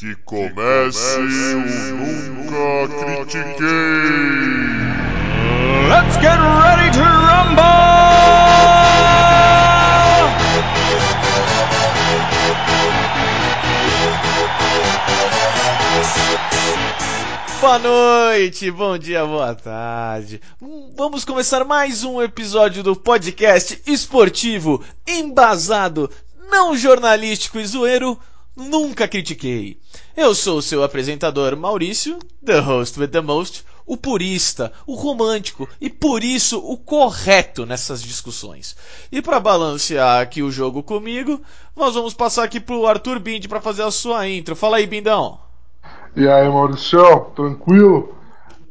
Que comece o Nunca Critiquei! Let's get ready to rumble! Boa noite, bom dia, boa tarde. Vamos começar mais um episódio do podcast esportivo, embasado, não jornalístico e zoeiro. Nunca critiquei. Eu sou o seu apresentador Maurício, the host with the most, o purista, o romântico e por isso o correto nessas discussões. E para balancear aqui o jogo comigo, nós vamos passar aqui pro Arthur Bindi para fazer a sua intro. Fala aí, Bindão. E aí, Maurício, tranquilo?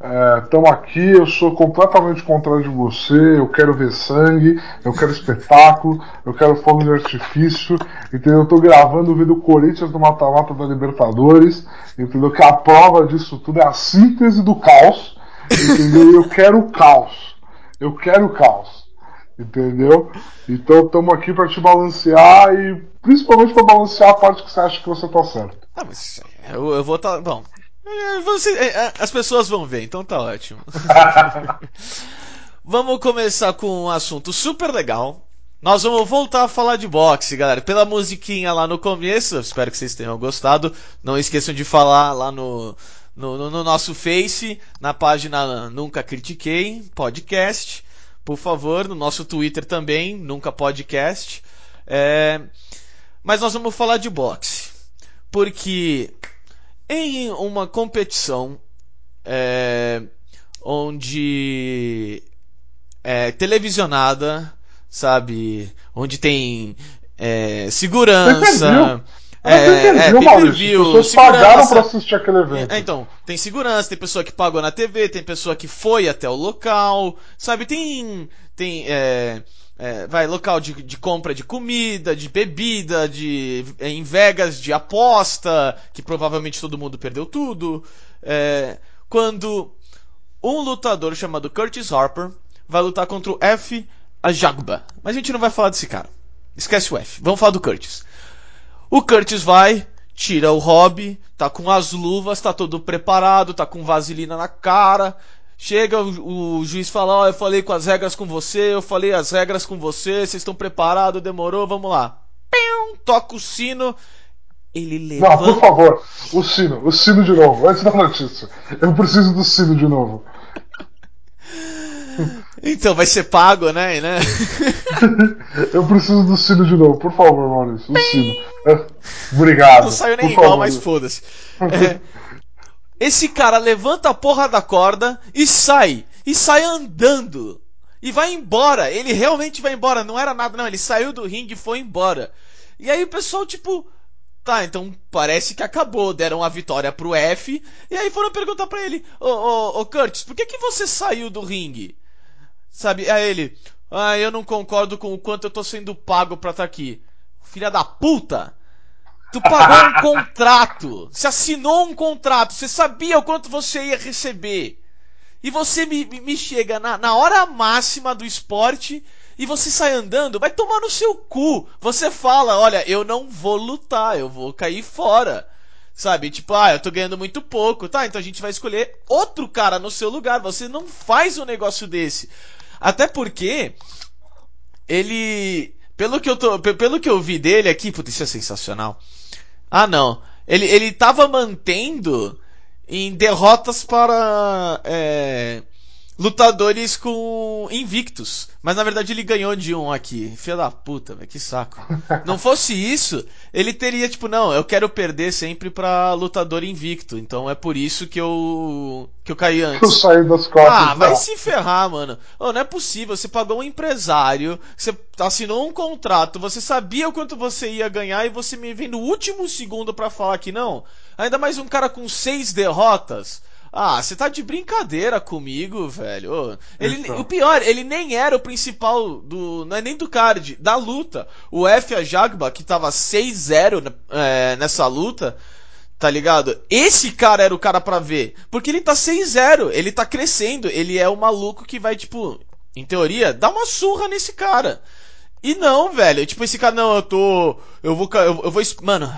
Estamos é, aqui, eu sou completamente contrário de você, eu quero ver sangue, eu quero espetáculo, eu quero fogo de artifício, entendeu? Eu tô gravando o vídeo do Corinthians do mata-mata da Libertadores, entendeu? Que a prova disso tudo é a síntese do caos, entendeu? Eu quero o caos, eu quero o caos, entendeu? Então estamos aqui para te balancear e principalmente para balancear a parte que você acha que você tá certo. Ah, mas eu, eu vou estar. Tá, bom, é, você, é, é, as pessoas vão ver, então tá ótimo. vamos começar com um assunto super legal. Nós vamos voltar a falar de boxe, galera. Pela musiquinha lá no começo, espero que vocês tenham gostado. Não esqueçam de falar lá no, no, no nosso Face, na página Nunca Critiquei, podcast. Por favor, no nosso Twitter também, Nunca Podcast. É... Mas nós vamos falar de boxe. Porque em uma competição é, onde é televisionada, sabe? Onde tem é, segurança. É, é, pay-per-view, As pessoas pagaram pra assistir aquele evento. É, então, tem segurança, tem pessoa que pagou na TV, tem pessoa que foi até o local, sabe? Tem, tem, é, é, vai, local de, de, compra de comida, de bebida, de é, em Vegas de aposta, que provavelmente todo mundo perdeu tudo. É, quando um lutador chamado Curtis Harper vai lutar contra o F. Ajagba. Mas a gente não vai falar desse cara. Esquece o F. Vamos falar do Curtis. O Curtis vai, tira o hobby, tá com as luvas, tá todo preparado, tá com vaselina na cara, Chega o, o juiz fala, ó, oh, eu falei com as regras com você, eu falei as regras com você, vocês estão preparados, demorou, vamos lá. Pium, toca o sino, ele levanta... Não, por favor, o sino, o sino de novo, antes da notícia. Eu preciso do sino de novo. Então, vai ser pago, né? né? eu preciso do sino de novo, por favor, Maurício. O sino. Obrigado. Não saiu nem igual, favor. mas foda-se. É, esse cara levanta a porra da corda e sai. E sai andando. E vai embora. Ele realmente vai embora. Não era nada, não. Ele saiu do ringue e foi embora. E aí o pessoal, tipo. Tá, então parece que acabou. Deram a vitória pro F. E aí foram perguntar pra ele: Ô, ô, ô Curtis, por que, que você saiu do ringue? Sabe? Aí ele: Ah, eu não concordo com o quanto eu tô sendo pago pra estar tá aqui. Filha da puta! Tu pagou um contrato. Você assinou um contrato. Você sabia o quanto você ia receber. E você me, me chega na, na hora máxima do esporte e você sai andando. Vai tomar no seu cu. Você fala: Olha, eu não vou lutar. Eu vou cair fora. Sabe? Tipo, ah, eu tô ganhando muito pouco. Tá, então a gente vai escolher outro cara no seu lugar. Você não faz um negócio desse. Até porque ele pelo que eu tô, pelo que eu vi dele aqui, putz, isso é sensacional. Ah, não. Ele, ele tava mantendo em derrotas para é, lutadores com invictos. Mas na verdade ele ganhou de um aqui. Filha da puta, velho, que saco. Não fosse isso, ele teria, tipo, não, eu quero perder sempre pra lutador invicto. Então é por isso que eu. que eu caí antes. Eu saí das costas. Ah, vai se ferrar, mano. Oh, não é possível. Você pagou um empresário, você assinou um contrato, você sabia o quanto você ia ganhar e você me vem no último segundo para falar que não. Ainda mais um cara com seis derrotas. Ah, você tá de brincadeira comigo, velho. Ele, então. O pior, ele nem era o principal do. Não é nem do card, da luta. O F. A Jagba, que tava 6-0 é, nessa luta, tá ligado? Esse cara era o cara pra ver. Porque ele tá 6-0, ele tá crescendo. Ele é o maluco que vai, tipo, em teoria, dar uma surra nesse cara. E não, velho. Tipo, esse cara, não, eu tô. Eu vou. Eu, eu vou. Mano.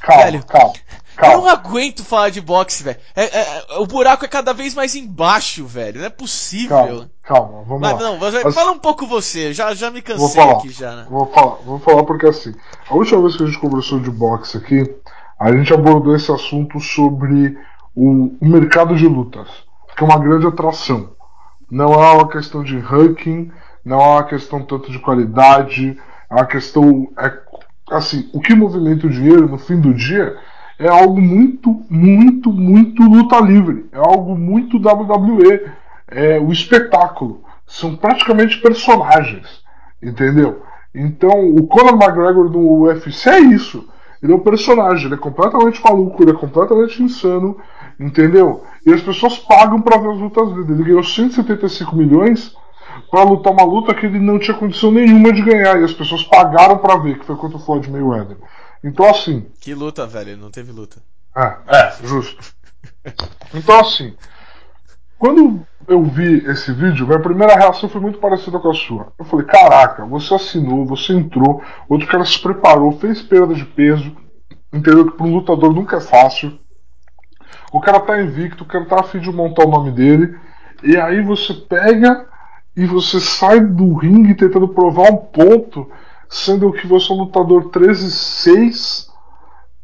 calma, velho. calma, Eu não calma. aguento falar de boxe, velho. É- é- o buraco é cada vez mais embaixo, velho. Não é possível. Calma, calma, vamos Mas lá. não, Mas- fala um pouco você. Já, já me Vou cansei falar. aqui já, né? Vou falar, vou falar porque assim, a última vez que a gente conversou de boxe aqui, a gente abordou esse assunto sobre o, o mercado de lutas, que é uma grande atração. Não é uma questão de ranking, não é uma questão tanto de qualidade, é uma questão. É, assim, o que movimenta o dinheiro no fim do dia é algo muito, muito, muito luta livre. É algo muito WWE. É o espetáculo. São praticamente personagens. Entendeu? Então, o Conor McGregor no UFC é isso. Ele é um personagem, ele é completamente maluco, ele é completamente insano, entendeu? E as pessoas pagam pra ver as lutas dele. Ele ganhou 175 milhões pra lutar uma luta que ele não tinha condição nenhuma de ganhar. E as pessoas pagaram pra ver, que foi contra o Floyd Mayweather. Então, assim, Que luta, velho. Não teve luta. é, é, justo. Então, assim, quando eu vi esse vídeo, minha primeira reação foi muito parecida com a sua. Eu falei: caraca, você assinou, você entrou, outro cara se preparou, fez perda de peso, entendeu? Que para um lutador nunca é fácil. O cara tá invicto, o cara tá afim de montar o nome dele, e aí você pega e você sai do ringue tentando provar um ponto, sendo que você é um lutador 13-6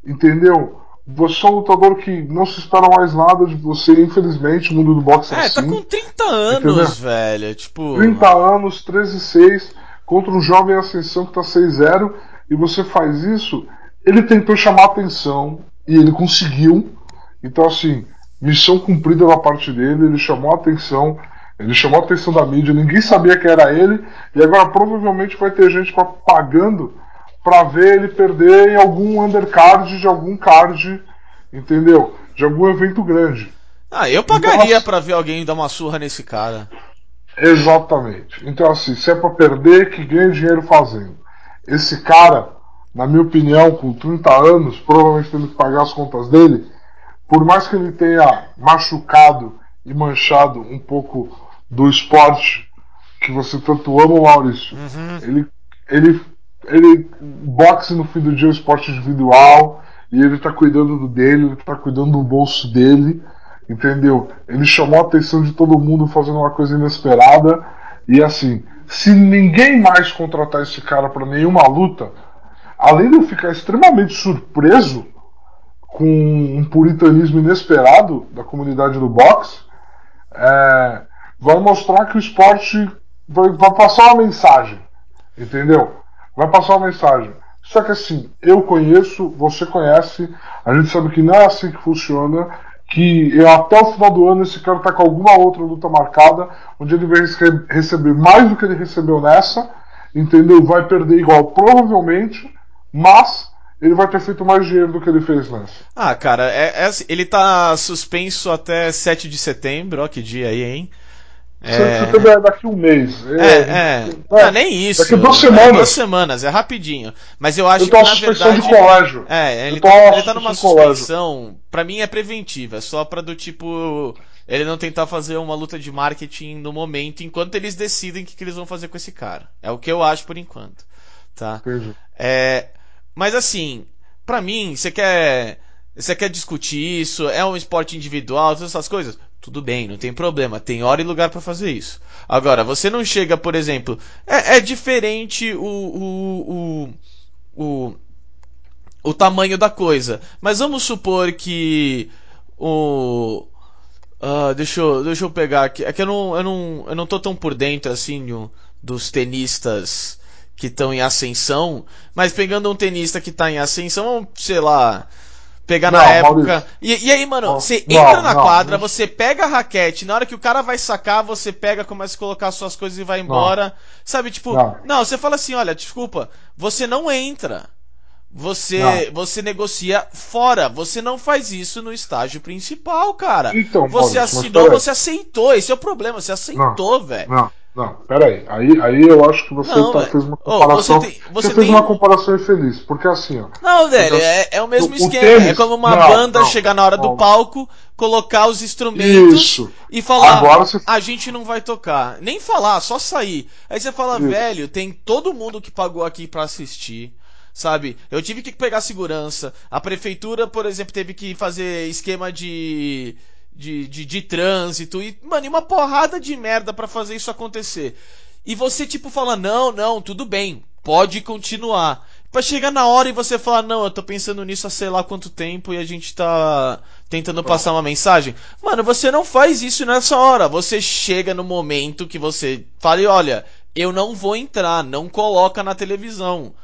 entendeu? Você é um lutador que não se espera mais nada de você, infelizmente, o mundo do boxe é, É, assim. tá com 30 anos, Entendeu? velho. Tipo. 30 anos, 13 e 6, contra um jovem ascensão que tá 6-0, e você faz isso, ele tentou chamar atenção, e ele conseguiu. Então, assim, missão cumprida da parte dele, ele chamou a atenção, ele chamou a atenção da mídia, ninguém sabia que era ele, e agora provavelmente vai ter gente pa- pagando pra ver ele perder em algum undercard de algum card, entendeu? De algum evento grande. Ah, eu pagaria Nossa. pra ver alguém dar uma surra nesse cara. Exatamente. Então, assim, se é pra perder, que ganhe dinheiro fazendo. Esse cara, na minha opinião, com 30 anos, provavelmente tendo que pagar as contas dele, por mais que ele tenha machucado e manchado um pouco do esporte que você tanto ama, Maurício, ele, ele, ele, boxe no fim do dia é um esporte individual e ele tá cuidando do dele, ele tá cuidando do bolso dele, entendeu? Ele chamou a atenção de todo mundo fazendo uma coisa inesperada e assim, se ninguém mais contratar esse cara para nenhuma luta, além de eu ficar extremamente surpreso com um puritanismo inesperado da comunidade do boxe, é, vai mostrar que o esporte vai, vai passar uma mensagem, entendeu? Vai passar uma mensagem. Só que assim, eu conheço, você conhece, a gente sabe que não é assim que funciona, que até o final do ano esse cara tá com alguma outra luta marcada, onde ele vai rece- receber mais do que ele recebeu nessa, entendeu? Vai perder igual, provavelmente, mas ele vai ter feito mais dinheiro do que ele fez nessa. Ah, cara, é, é assim, ele tá suspenso até 7 de setembro, ó que dia aí, hein? Você também é daqui um mês. É, é. Não, nem isso. Daqui duas É, semanas. duas semanas, é rapidinho. Mas eu acho Eu que na suspensão verdade. de colégio. É, ele tá, ele tá numa suspensão pra mim é preventiva, é só pra do tipo. Ele não tentar fazer uma luta de marketing no momento, enquanto eles decidem o que, que eles vão fazer com esse cara. É o que eu acho por enquanto. Tá? Entendi. É, mas assim, pra mim, você quer, você quer discutir isso? É um esporte individual, todas essas coisas? Tudo bem, não tem problema, tem hora e lugar pra fazer isso. Agora, você não chega, por exemplo, é, é diferente o, o, o, o, o tamanho da coisa, mas vamos supor que o ah, deixa, eu, deixa eu pegar aqui. É que eu não, eu não, eu não tô tão por dentro assim do- dos tenistas que estão em ascensão, mas pegando um tenista que tá em ascensão, sei lá, pegar na Não, época. Maurício. E, e aí, mano, Não, você não, entra na não, quadra, não. você pega a raquete, na hora que o cara vai sacar, você pega, começa a colocar suas coisas e vai embora. Sabe, tipo, Não. você fala assim, olha, desculpa, você não entra. Você, você negocia fora. Você não faz isso no estágio principal, cara. Então, você Maurício, assinou, você aceitou. Esse é o problema. Você aceitou, velho. Não, peraí. Aí, aí eu acho que você Não, tá- velho. fez uma comparação. você tem- você você fez tem- uma comparação infeliz. Porque assim, ó. Não, velho, Então, é, é o mesmo o- o esquema. tênis- é como uma não, banda não, chegar na hora do palco, colocar os instrumentos Isso. e falar: Agora você- a gente não vai tocar. Nem falar, só sair. Aí você fala, Isso. velho, tem todo mundo que pagou aqui pra assistir. sabe? Eu tive que pegar segurança. A prefeitura, por exemplo, teve que fazer esquema de. De, de, de trânsito e, mano, e uma porrada de merda para fazer isso acontecer. E você, tipo, fala: não, não, tudo bem, pode continuar. Pra chegar na hora e você falar: não, eu tô pensando nisso há sei lá quanto tempo e a gente tá tentando passar uma mensagem. Mano, você não faz isso nessa hora. Você chega no momento que você fala: olha, eu não vou entrar, não coloca na televisão.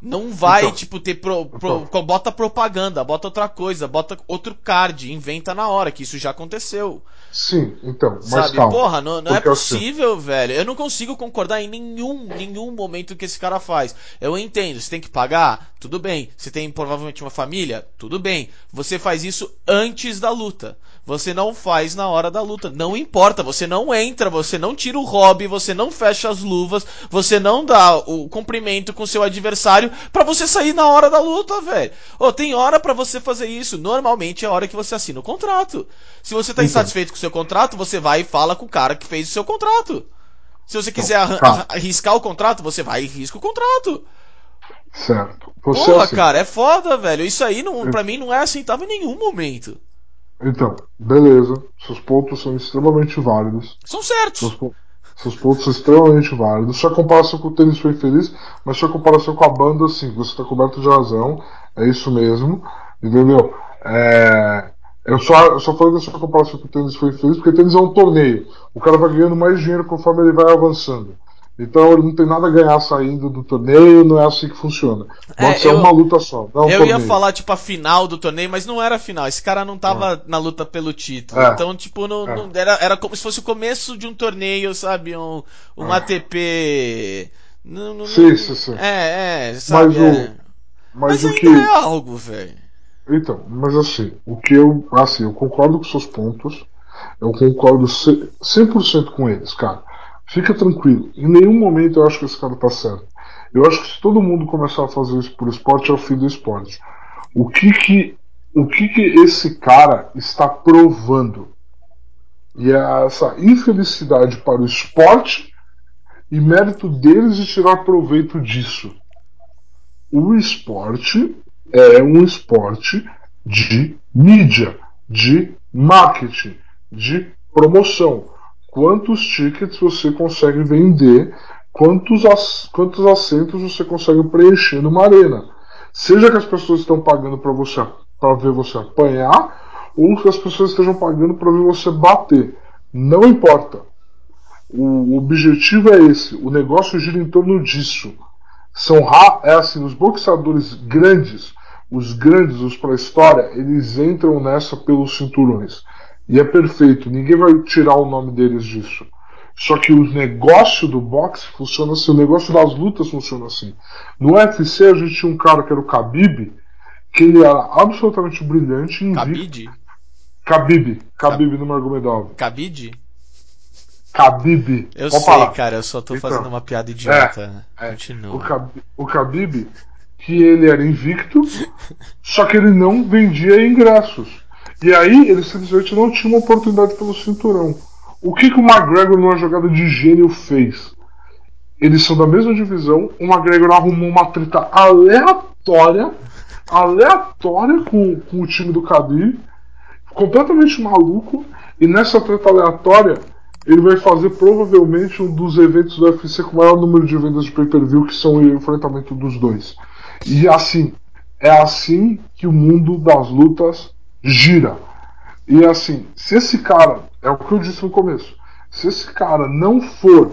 Não vai, Então, tipo, ter pro, pro- bota propaganda, bota outra coisa, bota outro card, inventa na hora, que isso já aconteceu. Sim, então, mas Sabe? calma. Porra, não, não é assim- possível, velho. Eu não consigo concordar em nenhum, nenhum momento que esse cara faz. Eu entendo, você tem que pagar? Tudo bem. Você tem provavelmente uma família? Tudo bem. Você faz isso antes da luta. Você não faz na hora da luta. Não importa, você não entra, você não tira o hobby, você não fecha as luvas, você não dá o cumprimento com seu adversário pra você sair na hora da luta, velho. Ô, tem hora pra você fazer isso. Normalmente é a hora que você assina o contrato. Se você tá Então. insatisfeito com o seu contrato, você vai e fala com o cara que fez o seu contrato. Se você quiser arran- tá. arriscar o contrato, você vai e risca o contrato. Certo. Você Porra, assim, cara, é foda, velho. Isso aí, não, pra mim, não é aceitável em nenhum momento. Então, beleza. Seus pontos são extremamente válidos. São Seus, certos. po- seus pontos são extremamente válidos. Sua comparação com o tênis foi feliz, mas sua comparação com a banda, sim, você está coberto de razão. É isso mesmo. Entendeu? É, Eu só, eu só falei da sua comparação com o tênis foi feliz, porque tênis é um torneio. O cara vai ganhando mais dinheiro conforme ele vai avançando. Então ele não tem nada a ganhar saindo do torneio, não é assim que funciona. Pode É, ser eu- uma luta só. Não é um Eu torneio. ia falar, tipo, a final do torneio, mas não era a final. Esse cara não tava na luta pelo título. É. Então, tipo, não, É. não- era, era como se fosse o começo de um torneio, sabe? Um, um É. ATP. Não, não- Sim, sim, sim. É, é, sabe? Mas o- é. Mas, Mas o que. é algo, velho. Então, mas assim, o que eu. Assim, eu concordo com seus pontos. Eu concordo ce- 100% com eles, cara. Fica tranquilo. Em nenhum momento eu acho que esse cara tá certo. Eu acho que se todo mundo começar a fazer isso por esporte, é o fim do esporte. O que que, o que, que esse cara está provando? E é essa infelicidade para o esporte e mérito deles de tirar proveito disso. O esporte é um esporte de mídia, de marketing, de promoção. Quantos tickets você consegue vender, quantos, as- quantos assentos você consegue preencher numa arena. Seja que as pessoas estão pagando para você para ver você apanhar, ou que as pessoas estejam pagando para ver você bater. Não importa. O objetivo é esse. O negócio gira em torno disso são é assim, os boxeadores grandes, os grandes, os para a história, eles entram nessa pelos cinturões. E é perfeito, ninguém vai tirar o nome deles disso. Só que o negócio do boxe funciona assim, o negócio das lutas funciona assim. No UFC a gente tinha um cara que era o Khabib, que ele era absolutamente brilhante em Cabide? Khabib, Khabib no Magomedov. Cabide? Khabib. Eu sei, cara, eu só tô Então, fazendo uma piada idiota. É, Continua. o, Khabib, o Khabib, que ele era invicto, só que ele não vendia ingressos. E aí ele simplesmente não tinha uma oportunidade pelo cinturão. O que, que o McGregor, numa jogada de gênio, fez? Eles são da mesma divisão, o McGregor arrumou uma treta aleatória, aleatória com, com o time do Khabib, completamente maluco, e nessa treta aleatória ele vai fazer provavelmente um dos eventos do UFC com o maior número de vendas de pay-per-view, que são o enfrentamento dos dois. E assim, é assim que o mundo das lutas gira. E assim, se esse cara, é o que eu disse no começo, se esse cara não for,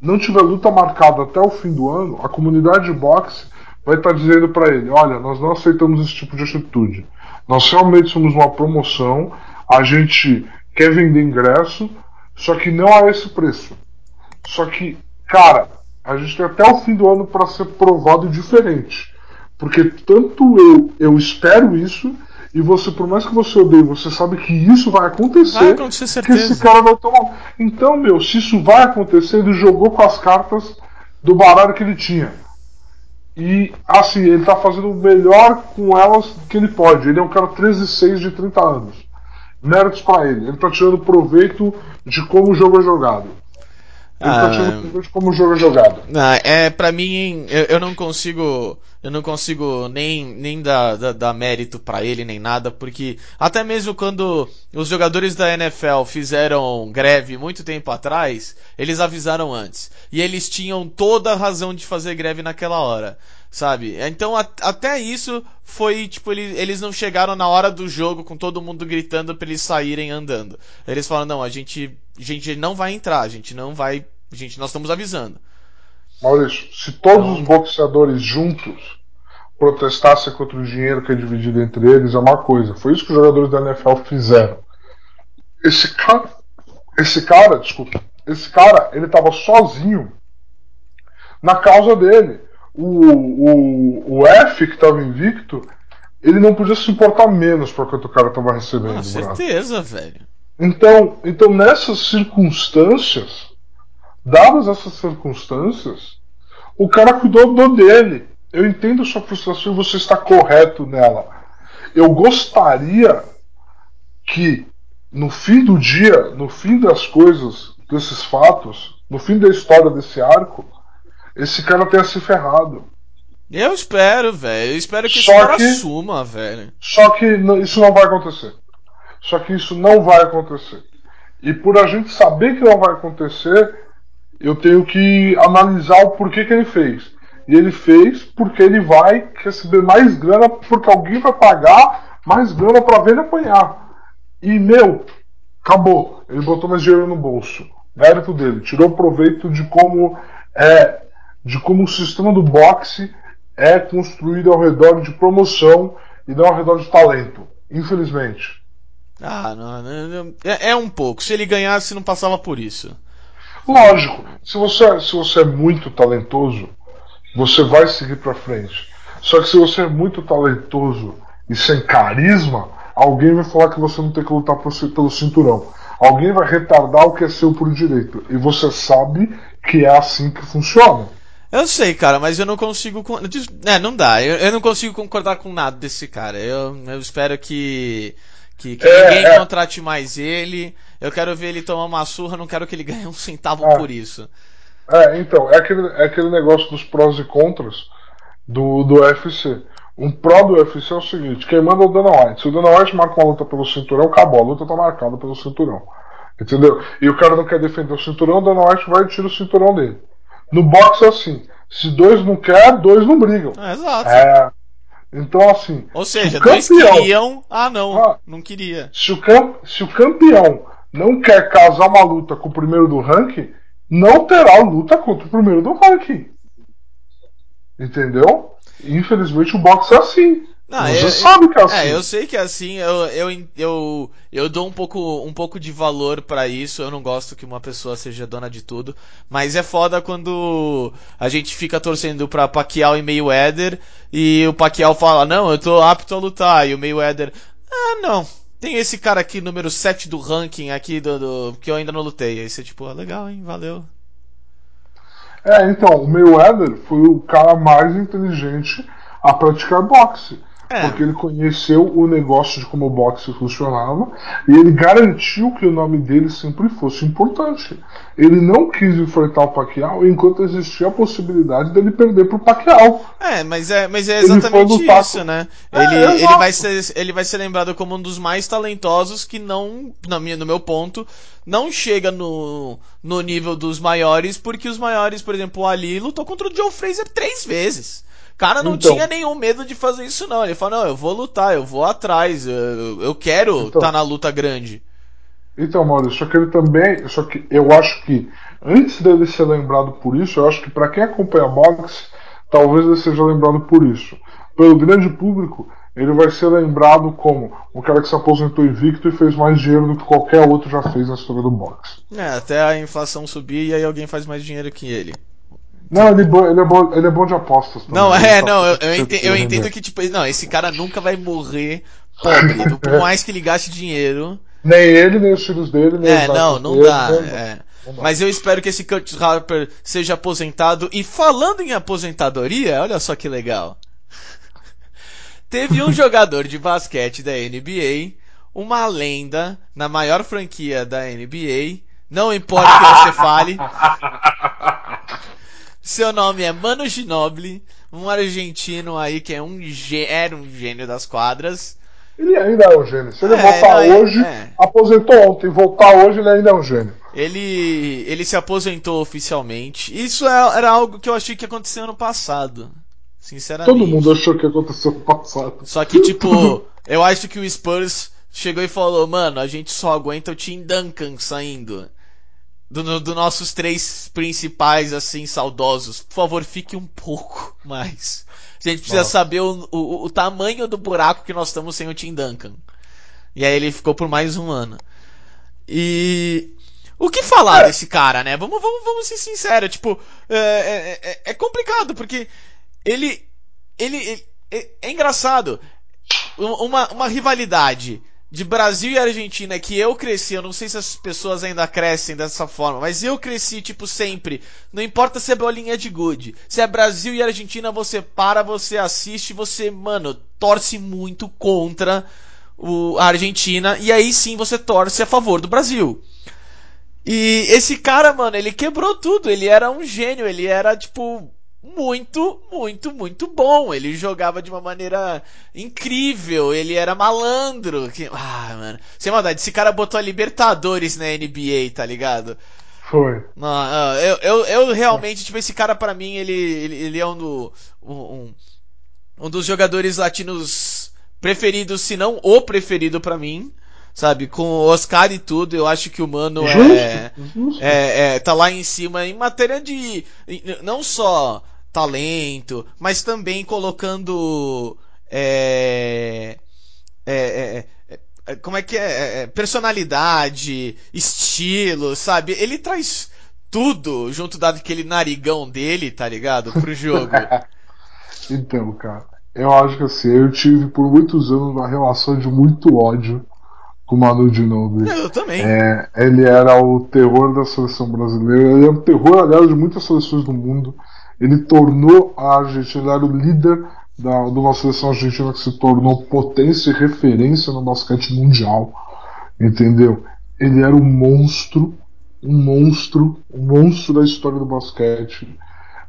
não tiver luta marcada até o fim do ano, a comunidade de boxe vai estar dizendo para ele: olha, nós não aceitamos esse tipo de atitude. Nós realmente somos uma promoção, a gente quer vender ingresso, só que não a esse preço. Só que, cara, a gente tem até o fim do ano para ser provado diferente. Porque tanto eu, eu espero isso, e você, por mais que você odeie, você sabe que isso vai acontecer. Vai acontecer, que esse certeza. cara vai tomar. Então, meu, se isso vai acontecer, ele jogou com as cartas do baralho que ele tinha. E assim, ele tá fazendo o melhor com elas que ele pode. Ele é um cara 13-6 de 30 anos. Méritos pra ele. Ele tá tirando proveito de como o jogo é jogado. Ah, como jogo é jogado. Não, é, pra mim, eu, eu não consigo, eu não consigo nem, nem dar, dar, dar mérito pra ele, nem nada, porque até mesmo quando os jogadores da NFL fizeram greve muito tempo atrás, eles avisaram antes. E eles tinham toda a razão de fazer greve naquela hora. Sabe? Então a- até isso foi tipo eles, eles não chegaram na hora do jogo com todo mundo gritando pra eles saírem andando. Eles falaram não, a gente, a gente não vai entrar, a gente não vai, a gente nós estamos avisando. Maurício, se todos os boxeadores juntos protestassem contra o dinheiro que é dividido entre eles, é uma coisa. Foi isso que os jogadores da NFL fizeram. Esse cara, esse cara, desculpa, esse cara, ele tava sozinho na causa dele. O, o, o F, que tava invicto, ele não podia se importar menos por quanto o cara tava recebendo. Com brother. certeza, velho. Então, então nessas circunstâncias, dadas essas circunstâncias, o cara cuidou do dele. Eu entendo sua frustração e você está correto nela. Eu gostaria que no fim do dia, no fim das coisas, desses fatos, no fim da história desse arco, esse cara tenha se ferrado. Eu espero, velho. Eu espero que esse Só cara que- assuma, velho. Só que isso não vai acontecer. Só que isso não vai acontecer. E por a gente saber que não vai acontecer, eu tenho que analisar o porquê que ele fez. E ele fez porque ele vai receber mais grana, porque alguém vai pagar mais grana pra ver ele apanhar. E, meu, acabou. Ele botou mais dinheiro no bolso. Mérito dele. Tirou proveito de como é, de como o sistema do boxe é construído ao redor de promoção e não ao redor de talento. Infelizmente. Ah, não, não, é, é um pouco. Se ele ganhasse, não passava por isso. Lógico, se você, se você é muito talentoso, você vai seguir pra frente. Só que se você é muito talentoso e sem carisma, alguém vai falar que você não tem que lutar pelo cinturão. Alguém vai retardar o que é seu por direito. E você sabe que é assim que funciona. Eu sei, cara, mas eu não consigo. con- É, não dá. Eu, eu não consigo concordar com nada desse cara. Eu, eu espero que. Que, que É, ninguém é. contrate mais ele. Eu quero ver ele tomar uma surra, não quero que ele ganhe um centavo Ah. por isso. É, então, é aquele, é aquele negócio dos prós e contras do, do UFC. Um pró do UFC é o seguinte: quem manda é o Dana White. Se o Dana White marca uma luta pelo cinturão, acabou. A luta tá marcada pelo cinturão. Entendeu? E o cara não quer defender o cinturão, o Dana White vai e tira o cinturão dele. No boxe é assim: se dois não quer, dois não brigam. É, exato. É. Então, assim. Ou seja, o dois campeão- queriam. Ah, não. Ah. Não queria. Se o, cam- se o campeão não quer casar uma luta com o primeiro do ranking, não terá luta contra o primeiro do ranking. Entendeu? Infelizmente o boxe é assim. Não, Você eu- sabe que é assim. É, eu sei que é assim, eu, eu, eu, eu dou um pouco, um pouco de valor pra isso, eu não gosto que uma pessoa seja dona de tudo, mas é foda quando a gente fica torcendo pra Pacquiao e Mayweather e o Pacquiao fala, não, eu tô apto a lutar, e o Mayweather, ah, não, tem esse cara aqui, número 7 do ranking aqui, do, do- que eu ainda não lutei, aí você tipo, ah, legal, hein, valeu. É, então, o Mayweather foi o cara mais inteligente a praticar boxe. É. Porque ele conheceu o negócio de como o boxe funcionava e ele garantiu que o nome dele sempre fosse importante. Ele não quis enfrentar o Pacquiao enquanto existia a possibilidade dele perder pro Pacquiao. É, mas é, mas é Ele exatamente isso, né? É, ele, ele, exato. vai ser, ele vai ser lembrado como um dos mais talentosos que não, na minha, no meu ponto, não chega no, no nível dos maiores, porque os maiores, por exemplo, o Ali lutou contra o Joe Fraser três vezes. O cara não Então. tinha nenhum medo de fazer isso, não. Ele falou, não, eu vou lutar, eu vou atrás, eu, eu quero estar Então. na luta grande. Então, Maurício, só que ele também. Só que eu acho que antes dele ser lembrado por isso, eu acho que para quem acompanha boxe, talvez ele seja lembrado por isso. Pelo grande público, ele vai ser lembrado como um cara que se aposentou invicto e fez mais dinheiro do que qualquer outro já fez na história do boxe. É, até a inflação subir e aí alguém faz mais dinheiro que ele. Não, ele, é bom- ele, é, bom, ele é bom de apostas. também. Não, é, tá- não, eu, eu sempre ente- eu entendo que, tipo, não, esse cara nunca vai morrer pobre, por mais que ele gaste dinheiro. Nem ele, nem os filhos dele, nem É, não, não dele, dá. nem- é. não dá. Mas eu espero que esse Curtis Harper seja aposentado. E falando em aposentadoria, olha só que legal. Teve um jogador de basquete da NBA, uma lenda na maior franquia da NBA, Não importa o que você fale. Seu nome é Mano Ginobili, um argentino aí que é um era um gênio das quadras. Ele ainda é um gênio. Se ele É, voltar não, é- hoje, é. aposentou ontem, voltar hoje, ele ainda é um gênio. Ele, ele se aposentou oficialmente. Isso é- era algo que eu achei que aconteceu ano passado. Sinceramente. Todo mundo achou que aconteceu no passado. Só que, tipo, eu acho que o Spurs chegou e falou, mano, a gente só aguenta o Tim Duncan saindo. Do, do nossos três principais, assim, saudosos. Por favor, fique um pouco mais. A gente precisa Nossa. saber o, o, o tamanho do buraco que nós estamos sem o Tim Duncan. E aí ele ficou por mais um ano. E. O que falar desse cara, né? Vamos, vamos, vamos ser sinceros. Tipo, é, é, é- é complicado, porque ele. Ele. ele- é, é engraçado. Um- Uma, uma rivalidade de Brasil e Argentina que eu cresci, eu não sei se as pessoas ainda crescem dessa forma, mas eu cresci, tipo, sempre. Não importa se é bolinha de gude. Se é Brasil e Argentina, você para, você assiste, você, mano, torce muito contra o, a Argentina. E aí sim você torce a favor do Brasil. E esse cara, mano, ele quebrou tudo. Ele era um gênio. Ele era, tipo, muito, muito, muito bom. Ele jogava de uma maneira incrível. Ele era malandro. Que... Ah, mano. Sem maldade, esse cara botou a Libertadores na NBA, tá ligado? Foi. Não, não, eu, eu, eu realmente, tipo, esse cara pra mim, ele, ele, ele é um, do, um, um- um dos jogadores latinos preferidos, se não o preferido pra mim. Sabe, com o Oscar e tudo, eu acho que o Mano é, Justo, justo. é, é, tá lá em cima em matéria de não só talento, mas também colocando é, é, é, é, é, como é que é, É, é, personalidade, estilo, sabe? Ele traz tudo junto daquele narigão dele, tá ligado? Pro jogo. Então, cara, eu acho que assim, eu tive por muitos anos uma relação de muito ódio com o Manu Ginobili. Eu também. É, ele era o terror da seleção brasileira, ele é o terror, aliás, de muitas seleções do mundo. Ele tornou a Argentina, ele era o líder da, de uma seleção argentina que se tornou potência e referência no basquete mundial. Entendeu? Ele era um monstro, um monstro, um monstro da história do basquete.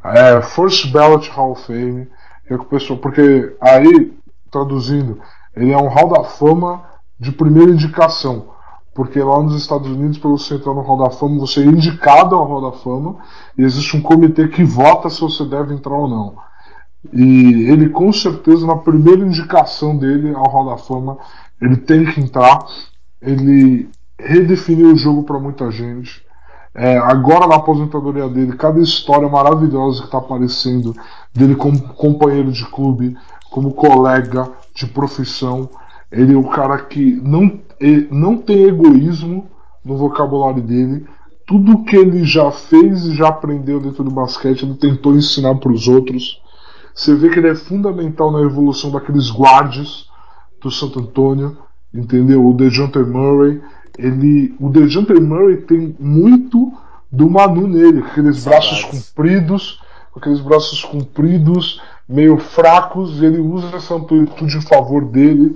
É, First Ballot Hall of Fame, que é o pessoal, porque aí, traduzindo, ele é um Hall da Fama de primeira indicação. Porque lá nos Estados Unidos, para você entrar no Hall da Fama, você é indicado ao Hall da Fama e existe um comitê que vota se você deve entrar ou não. E ele, com certeza, na primeira indicação dele ao Hall da Fama, ele tem que entrar. Ele redefiniu o jogo para muita gente. É, agora na aposentadoria dele, cada história maravilhosa que está aparecendo dele como companheiro de clube, como colega de profissão. Ele é o cara que não, não tem egoísmo no vocabulário dele. Tudo que ele já fez e já aprendeu dentro do basquete, ele tentou ensinar para os outros. Você vê que ele é fundamental na evolução daqueles guardes do Santo Antônio, entendeu? O DeJounte Murray, ele, o DeJounte Murray tem muito do Manu nele, aqueles Saudades. braços compridos, com aqueles braços compridos, meio fracos, e ele usa essa amplitude em favor dele.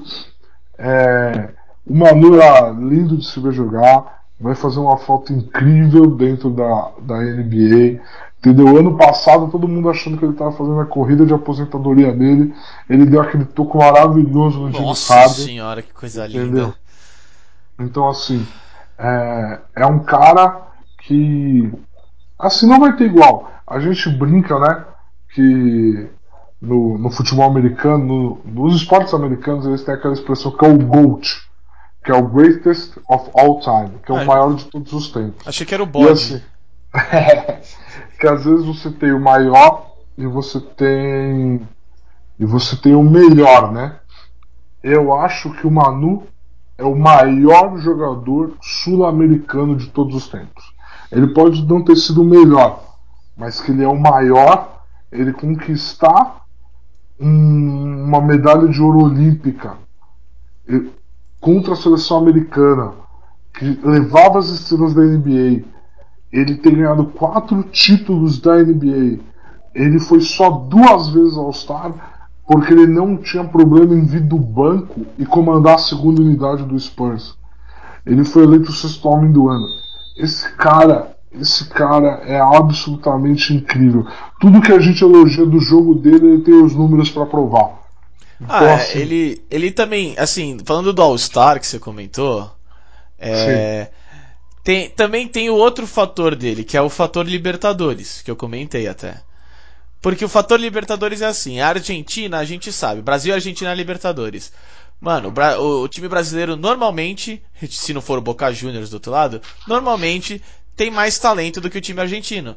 É, o Manu era lindo de se ver jogar, vai fazer uma falta incrível dentro da, da NBA. Entendeu? Ano passado, todo mundo achando que ele estava fazendo a corrida de aposentadoria dele. Ele deu aquele toco maravilhoso no James Nossa senhora, que coisa Entendeu? linda. Então, assim, é, é um cara que. Assim, não vai ter igual. A gente brinca, né? Que no, no futebol americano, no- nos esportes americanos, eles têm aquela expressão que é o GOAT, que é o Greatest of All Time, que é o Ah, maior de todos os tempos. Achei que era o bode. assim, que às vezes você tem o maior e você tem e você tem o melhor, né? Eu acho que o Manu é o maior jogador sul-americano de todos os tempos. Ele pode não ter sido o melhor, mas que ele é o maior, ele conquistar um- uma medalha de ouro olímpica contra a seleção americana, que levava as estrelas da NBA, ele tem ganhado quatro títulos da NBA. Ele foi só duas vezes All-Star porque ele não tinha problema em vir do banco e comandar a segunda unidade do Spurs. Ele foi eleito o sexto homem do ano. esse cara, esse cara é absolutamente incrível. Tudo que a gente elogia do jogo dele, ele tem os números para provar. Ah, então, assim, ele, ele também, assim, falando do All-Star que você comentou, é, tem, também tem o outro fator dele, que é o fator Libertadores, que eu comentei até. Porque o fator Libertadores é assim, a Argentina, a gente sabe, Brasil e Argentina é Libertadores. Mano, o, o, time brasileiro normalmente, se não for o Boca Juniors do outro lado, normalmente tem mais talento do que o time argentino.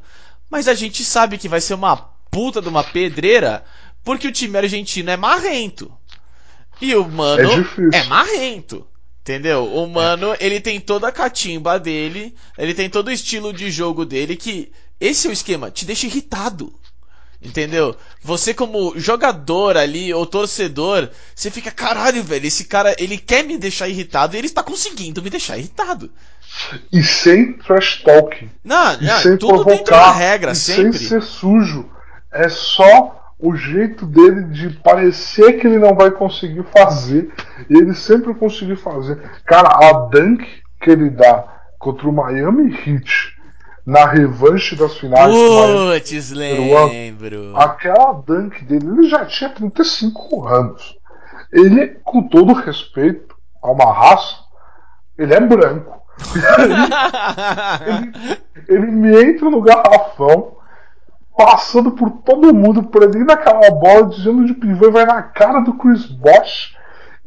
Mas a gente sabe que vai ser uma puta de uma pedreira, porque o time argentino é marrento. E o mano é, é marrento. Entendeu? O mano, ele tem toda a catimba dele, ele tem todo o estilo de jogo dele que esse é o esquema, te deixa irritado. Entendeu? Você como jogador ali, ou torcedor, você fica, caralho, velho, esse cara, ele quer me deixar irritado e ele está conseguindo me deixar irritado. E sem trash talk. Não, e não sem provocar, regra, e sempre. Sem ser sujo. É só o jeito dele de parecer que ele não vai conseguir fazer. E ele sempre conseguiu fazer. Cara, a dunk que ele dá contra o Miami Heat na revanche das finais. Putz, lembro. Aquela dunk dele, ele já tinha 35 anos. Ele, com todo respeito a uma raça, ele é branco. Ele, ele, me entra no garrafão, passando por todo mundo, prendendo aquela bola, dizendo de pivô e vai na cara do Chris Bosh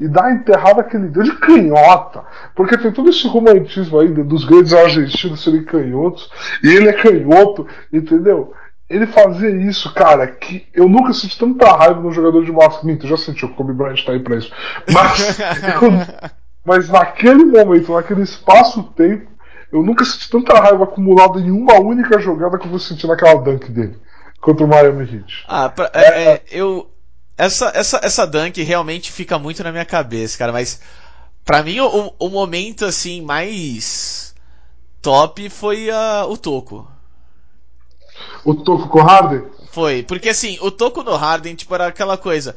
e dá enterrada que ele deu de canhota. Porque tem todo esse romantismo aí dos grandes argentinos serem canhotos, e ele é canhoto, entendeu? Ele fazia isso, cara, que eu nunca senti tanta raiva no jogador de basquete. Já senti, o Kobe Bryant tá aí pra isso. Mas, eu, mas naquele momento, naquele espaço-tempo, eu nunca senti tanta raiva acumulada em uma única jogada que eu vou sentir naquela dunk dele contra o Miami Heat. Ah, pra, é, é, eu, essa, essa, essa dunk realmente fica muito na minha cabeça, cara, mas para mim o, o momento assim mais top foi uh, o Toco. O Toco com o Harden? Foi, porque assim, o Toco no Harden, tipo, era aquela coisa.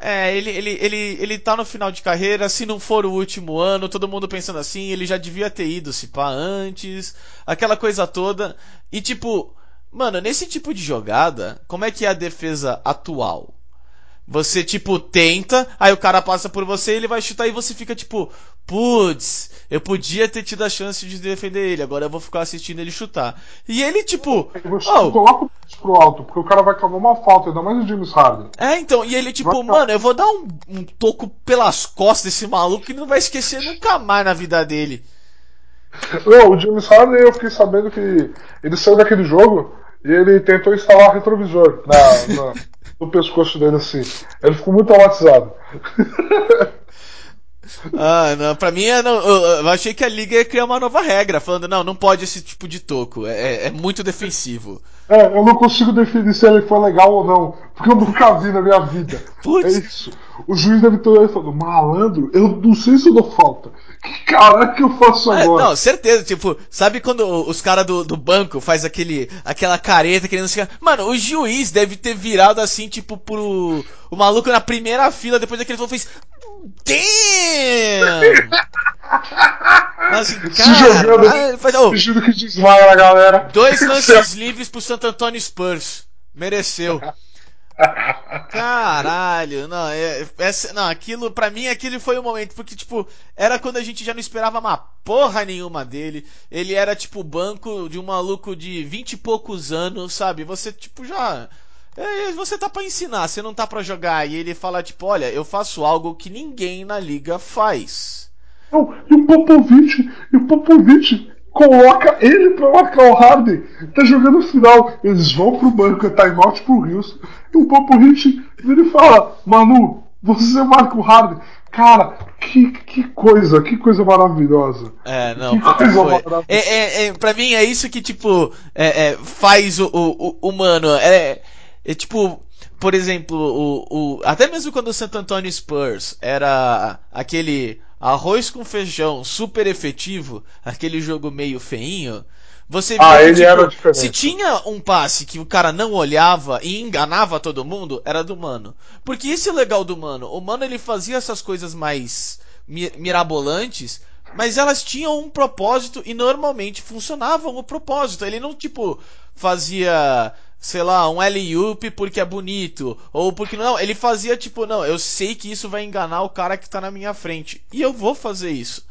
É, ele, ele, ele, ele tá no final de carreira, se não for o último ano, todo mundo pensando assim, ele já devia ter ido se pá antes, aquela coisa toda. E tipo, mano, nesse tipo de jogada, como é que é a defesa atual? Você, tipo, tenta, aí o cara passa por você, ele vai chutar e você fica tipo, putz, eu podia ter tido a chance de defender ele, agora eu vou ficar assistindo ele chutar. E ele, tipo. Oh, coloca o pro alto, porque o cara vai tomar uma falta, ainda mais o James Harden. É, então, e ele, tipo, vai mano, eu vou dar um, um toco pelas costas desse maluco que não vai esquecer nunca mais na vida dele. Não, o James Harden eu fiquei sabendo que ele saiu daquele jogo e ele tentou instalar retrovisor na, na no pescoço dele assim. Ele ficou muito traumatizado. Ah, não, pra mim é, não, eu achei que a liga ia criar uma nova regra, falando, não, não pode esse tipo de toco, é, é, é muito defensivo. É, eu não consigo definir se ele foi legal ou não, porque eu nunca vi na minha vida. Putz. É isso. O juiz deve ter olhado falando, malandro, eu não sei se eu dou falta. Que caralho que eu faço é, agora? não, certeza, tipo, sabe quando os caras do, do banco faz aquele, aquela careta querendo se. Mano, o juiz deve ter virado assim, tipo, pro. O maluco na primeira fila, depois daquele falou, fez. Damn! Assim, cara, se jogando, faz, oh, que desmaia na galera. Dois lances livres pro Santo Antônio Spurs. Mereceu. Caralho, não, é, não, aquilo, pra mim, aquele foi o momento, porque, tipo, era quando a gente já não esperava uma porra nenhuma dele. Ele era, tipo, banco de um maluco de vinte e poucos anos, sabe? Você, tipo, já. É, você tá pra ensinar, você não tá pra jogar. E ele fala, tipo, olha, eu faço algo que ninguém na liga faz. Não, e o Popovich, e o Popovich coloca ele pra marcar o Harden. Tá jogando final. Eles vão pro banco, é timeout pro Houston. E o Popovich vira e fala: Manu, você marca o Harden. Cara, que, que coisa, que coisa maravilhosa. É, não, que coisa foi. maravilhosa. É, é, é, pra mim é isso que, tipo, é, é, faz o, o, o humano. É, é tipo, por exemplo, o, o, até mesmo quando o Santo Antonio Spurs era aquele arroz com feijão super efetivo, aquele jogo meio feinho, você ah, que, ele tipo, se tinha um passe que o cara não olhava e enganava todo mundo, era do Mano. Porque esse é o legal do Mano. O Mano ele fazia essas coisas mais mirabolantes, Mas elas tinham um propósito e normalmente funcionavam o propósito. Ele não, tipo, fazia, sei lá, um alley-oop porque é bonito. Ou porque não. Ele fazia, tipo, não, eu sei que isso vai enganar o cara que tá na minha frente. E eu vou fazer isso.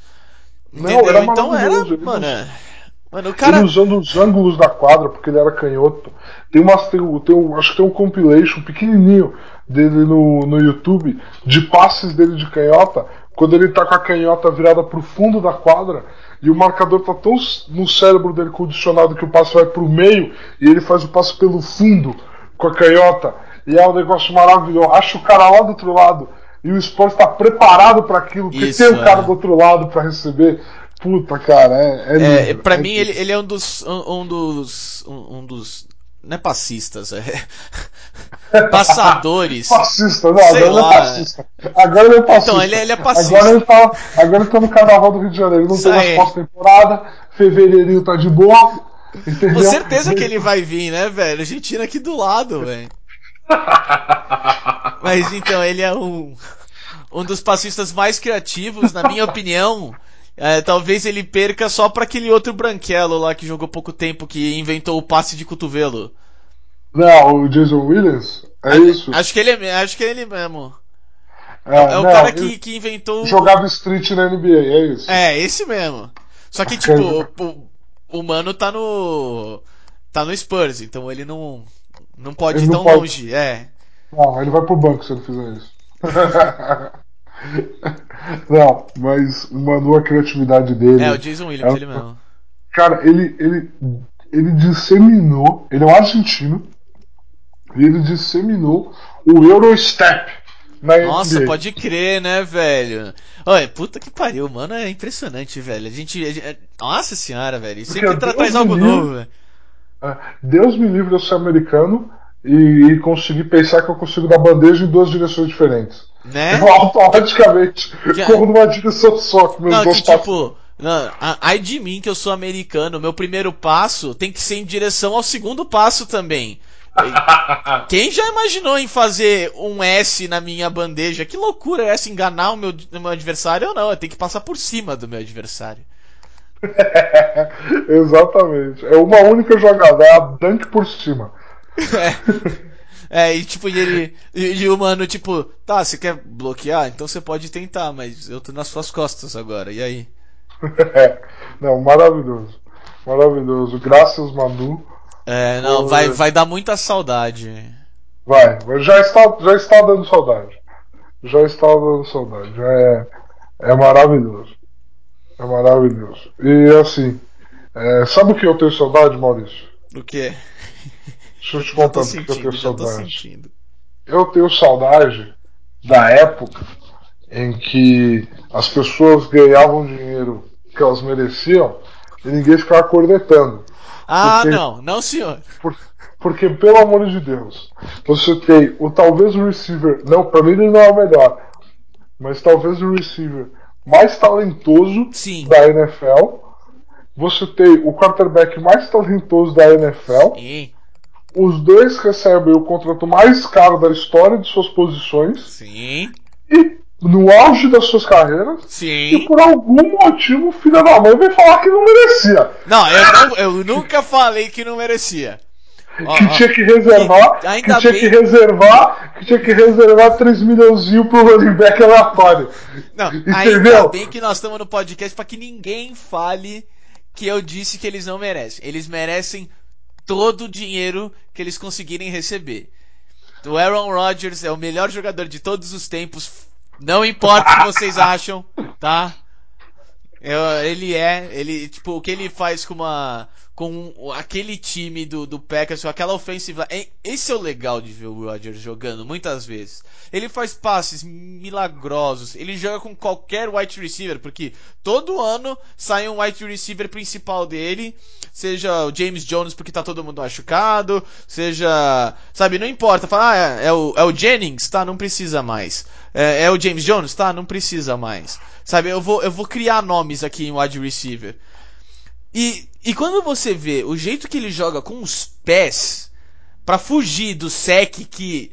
Não, Entendeu? era então era. Mano, é- mano, o cara. Ele usando os ângulos da quadra, porque ele era canhoto. Tem umas, tem, tem um, acho que tem um compilation pequenininho dele no, no YouTube de passes dele de canhota, quando ele tá com a canhota virada pro fundo da quadra e o marcador tá tão no cérebro dele condicionado que o passe vai pro meio e ele faz o passe pelo fundo com a canhota. E é um negócio maravilhoso. Acha o cara lá do outro lado e o esporte tá preparado para aquilo, porque Isso, tem o cara é. do outro lado para receber. Puta, cara, é. É, É, lindo, pra é mim ele, ele é um dos. Um, um dos. Um, um dos. Não é passistas, é. Passadores. Fascista, não, Sei agora ele é lá. fascista. Agora ele é fascista. Então, ele- ele é passista. Agora ele tá, agora ele tá no carnaval do Rio de Janeiro. Não Isso tem mais pós-temporada, fevereirinho tá de boa. Entendeu? Com certeza que ele vai vir, né, velho? Argentina aqui do lado, velho. Mas então, ele é um, um dos passistas mais criativos, na minha opinião. É, talvez ele perca só pra aquele outro branquelo lá que jogou pouco tempo, que inventou o passe de cotovelo. Não, o Jason Williams? É isso? Acho que ele é, acho que é ele mesmo. É, É o não, cara que, que inventou. Jogava street na NBA, é isso. É, esse mesmo. Só que, tipo, o, o mano tá no. tá no Spurs, então ele não. não pode Ele ir tão pode. longe. É. Não, ele vai pro banco se ele fizer isso. não, mas o Manu, a criatividade dele. É, o Jason Williams, É, ele mesmo. Cara, ele, ele, ele disseminou. Ele é um argentino. E ele disseminou o Eurostep na Nossa, NBA. pode crer, né, velho? Olha, puta que pariu, mano, é impressionante, velho. A gente. a gente- Nossa senhora, velho. Sempre Porque tra Deus traz algo livre. novo, velho. É, Deus me livre de eu ser americano e, e conseguir pensar que eu consigo dar bandeja em duas direções diferentes. Né? Eu automaticamente Que- corro numa direção só com meus Não, dois que passos. tipo. Não, ai de mim que eu sou americano, meu primeiro passo tem que ser em direção ao segundo passo também. Quem já imaginou em fazer um S na minha bandeja? Que loucura é essa? Enganar o meu, meu adversário ou não? Eu tenho que passar por cima do meu adversário. Exatamente. É uma única jogada, é a dunk por cima. É, e tipo, e ele. E, e o mano, tipo, tá, você quer bloquear? Então você pode tentar, mas eu tô nas suas costas agora, e aí? É. Não, maravilhoso. Maravilhoso. Graças, Manu. É, não, vai, vai dar muita saudade. Vai, já está, já está dando saudade. Já está dando saudade. É, é maravilhoso. É maravilhoso. E assim, é, sabe o que eu tenho saudade, Maurício? O quê? Deixa eu te contar o que eu tenho saudade. sentindo. Eu tenho saudade da época em que as pessoas ganhavam dinheiro que elas mereciam e ninguém ficava cornetando. Ah, Porque- não, não senhor. Por- porque, pelo amor de Deus, você tem o talvez o receiver. Não, pra mim ele não é o melhor. Mas talvez o receiver mais talentoso Sim. da NFL. Você tem o quarterback mais talentoso da NFL. Sim, Os dois recebem o contrato mais caro da história de suas posições. sim, E no auge das suas carreiras. E sim. por algum motivo o filho da mãe veio falar que não merecia. Não, eu, não, eu nunca falei que não merecia. Que ó, tinha que reservar, E ainda que tinha bem- que reservar, que tinha que reservar 3 milhãozinho pro running back aleatório. Não, Entendeu? ainda bem que nós estamos no podcast pra que ninguém fale que eu disse que eles não merecem. Eles merecem todo o dinheiro que eles conseguirem receber. O Aaron Rodgers é o melhor jogador de todos os tempos. Não importa o que vocês acham, tá? Eu- ele é, ele, tipo, o que ele faz com uma com aquele time do, do Packers, com aquela ofensiva. é- Esse é o legal de ver o Rodgers jogando, muitas vezes. Ele faz passes milagrosos, ele joga com qualquer wide receiver, porque todo ano sai um wide receiver principal dele, seja o James Jones porque tá todo mundo machucado, seja, sabe, não importa, fala, ah, é, é o, é o Jennings, tá, não precisa mais. É, é o James Jones, tá, não precisa mais. Sabe, eu vou, eu vou criar nomes aqui em wide receiver. E, e quando você vê o jeito que ele joga com os pés pra fugir do sec que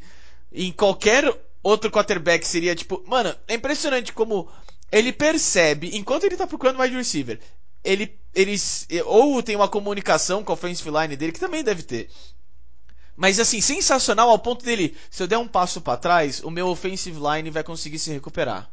em qualquer outro quarterback seria tipo, mano, é impressionante como ele percebe, enquanto ele tá procurando wide receiver, ele, ele ou tem uma comunicação com a offensive line dele, que também deve ter. Mas assim, sensacional ao ponto dele, se eu der um passo para trás, o meu offensive line vai conseguir se recuperar.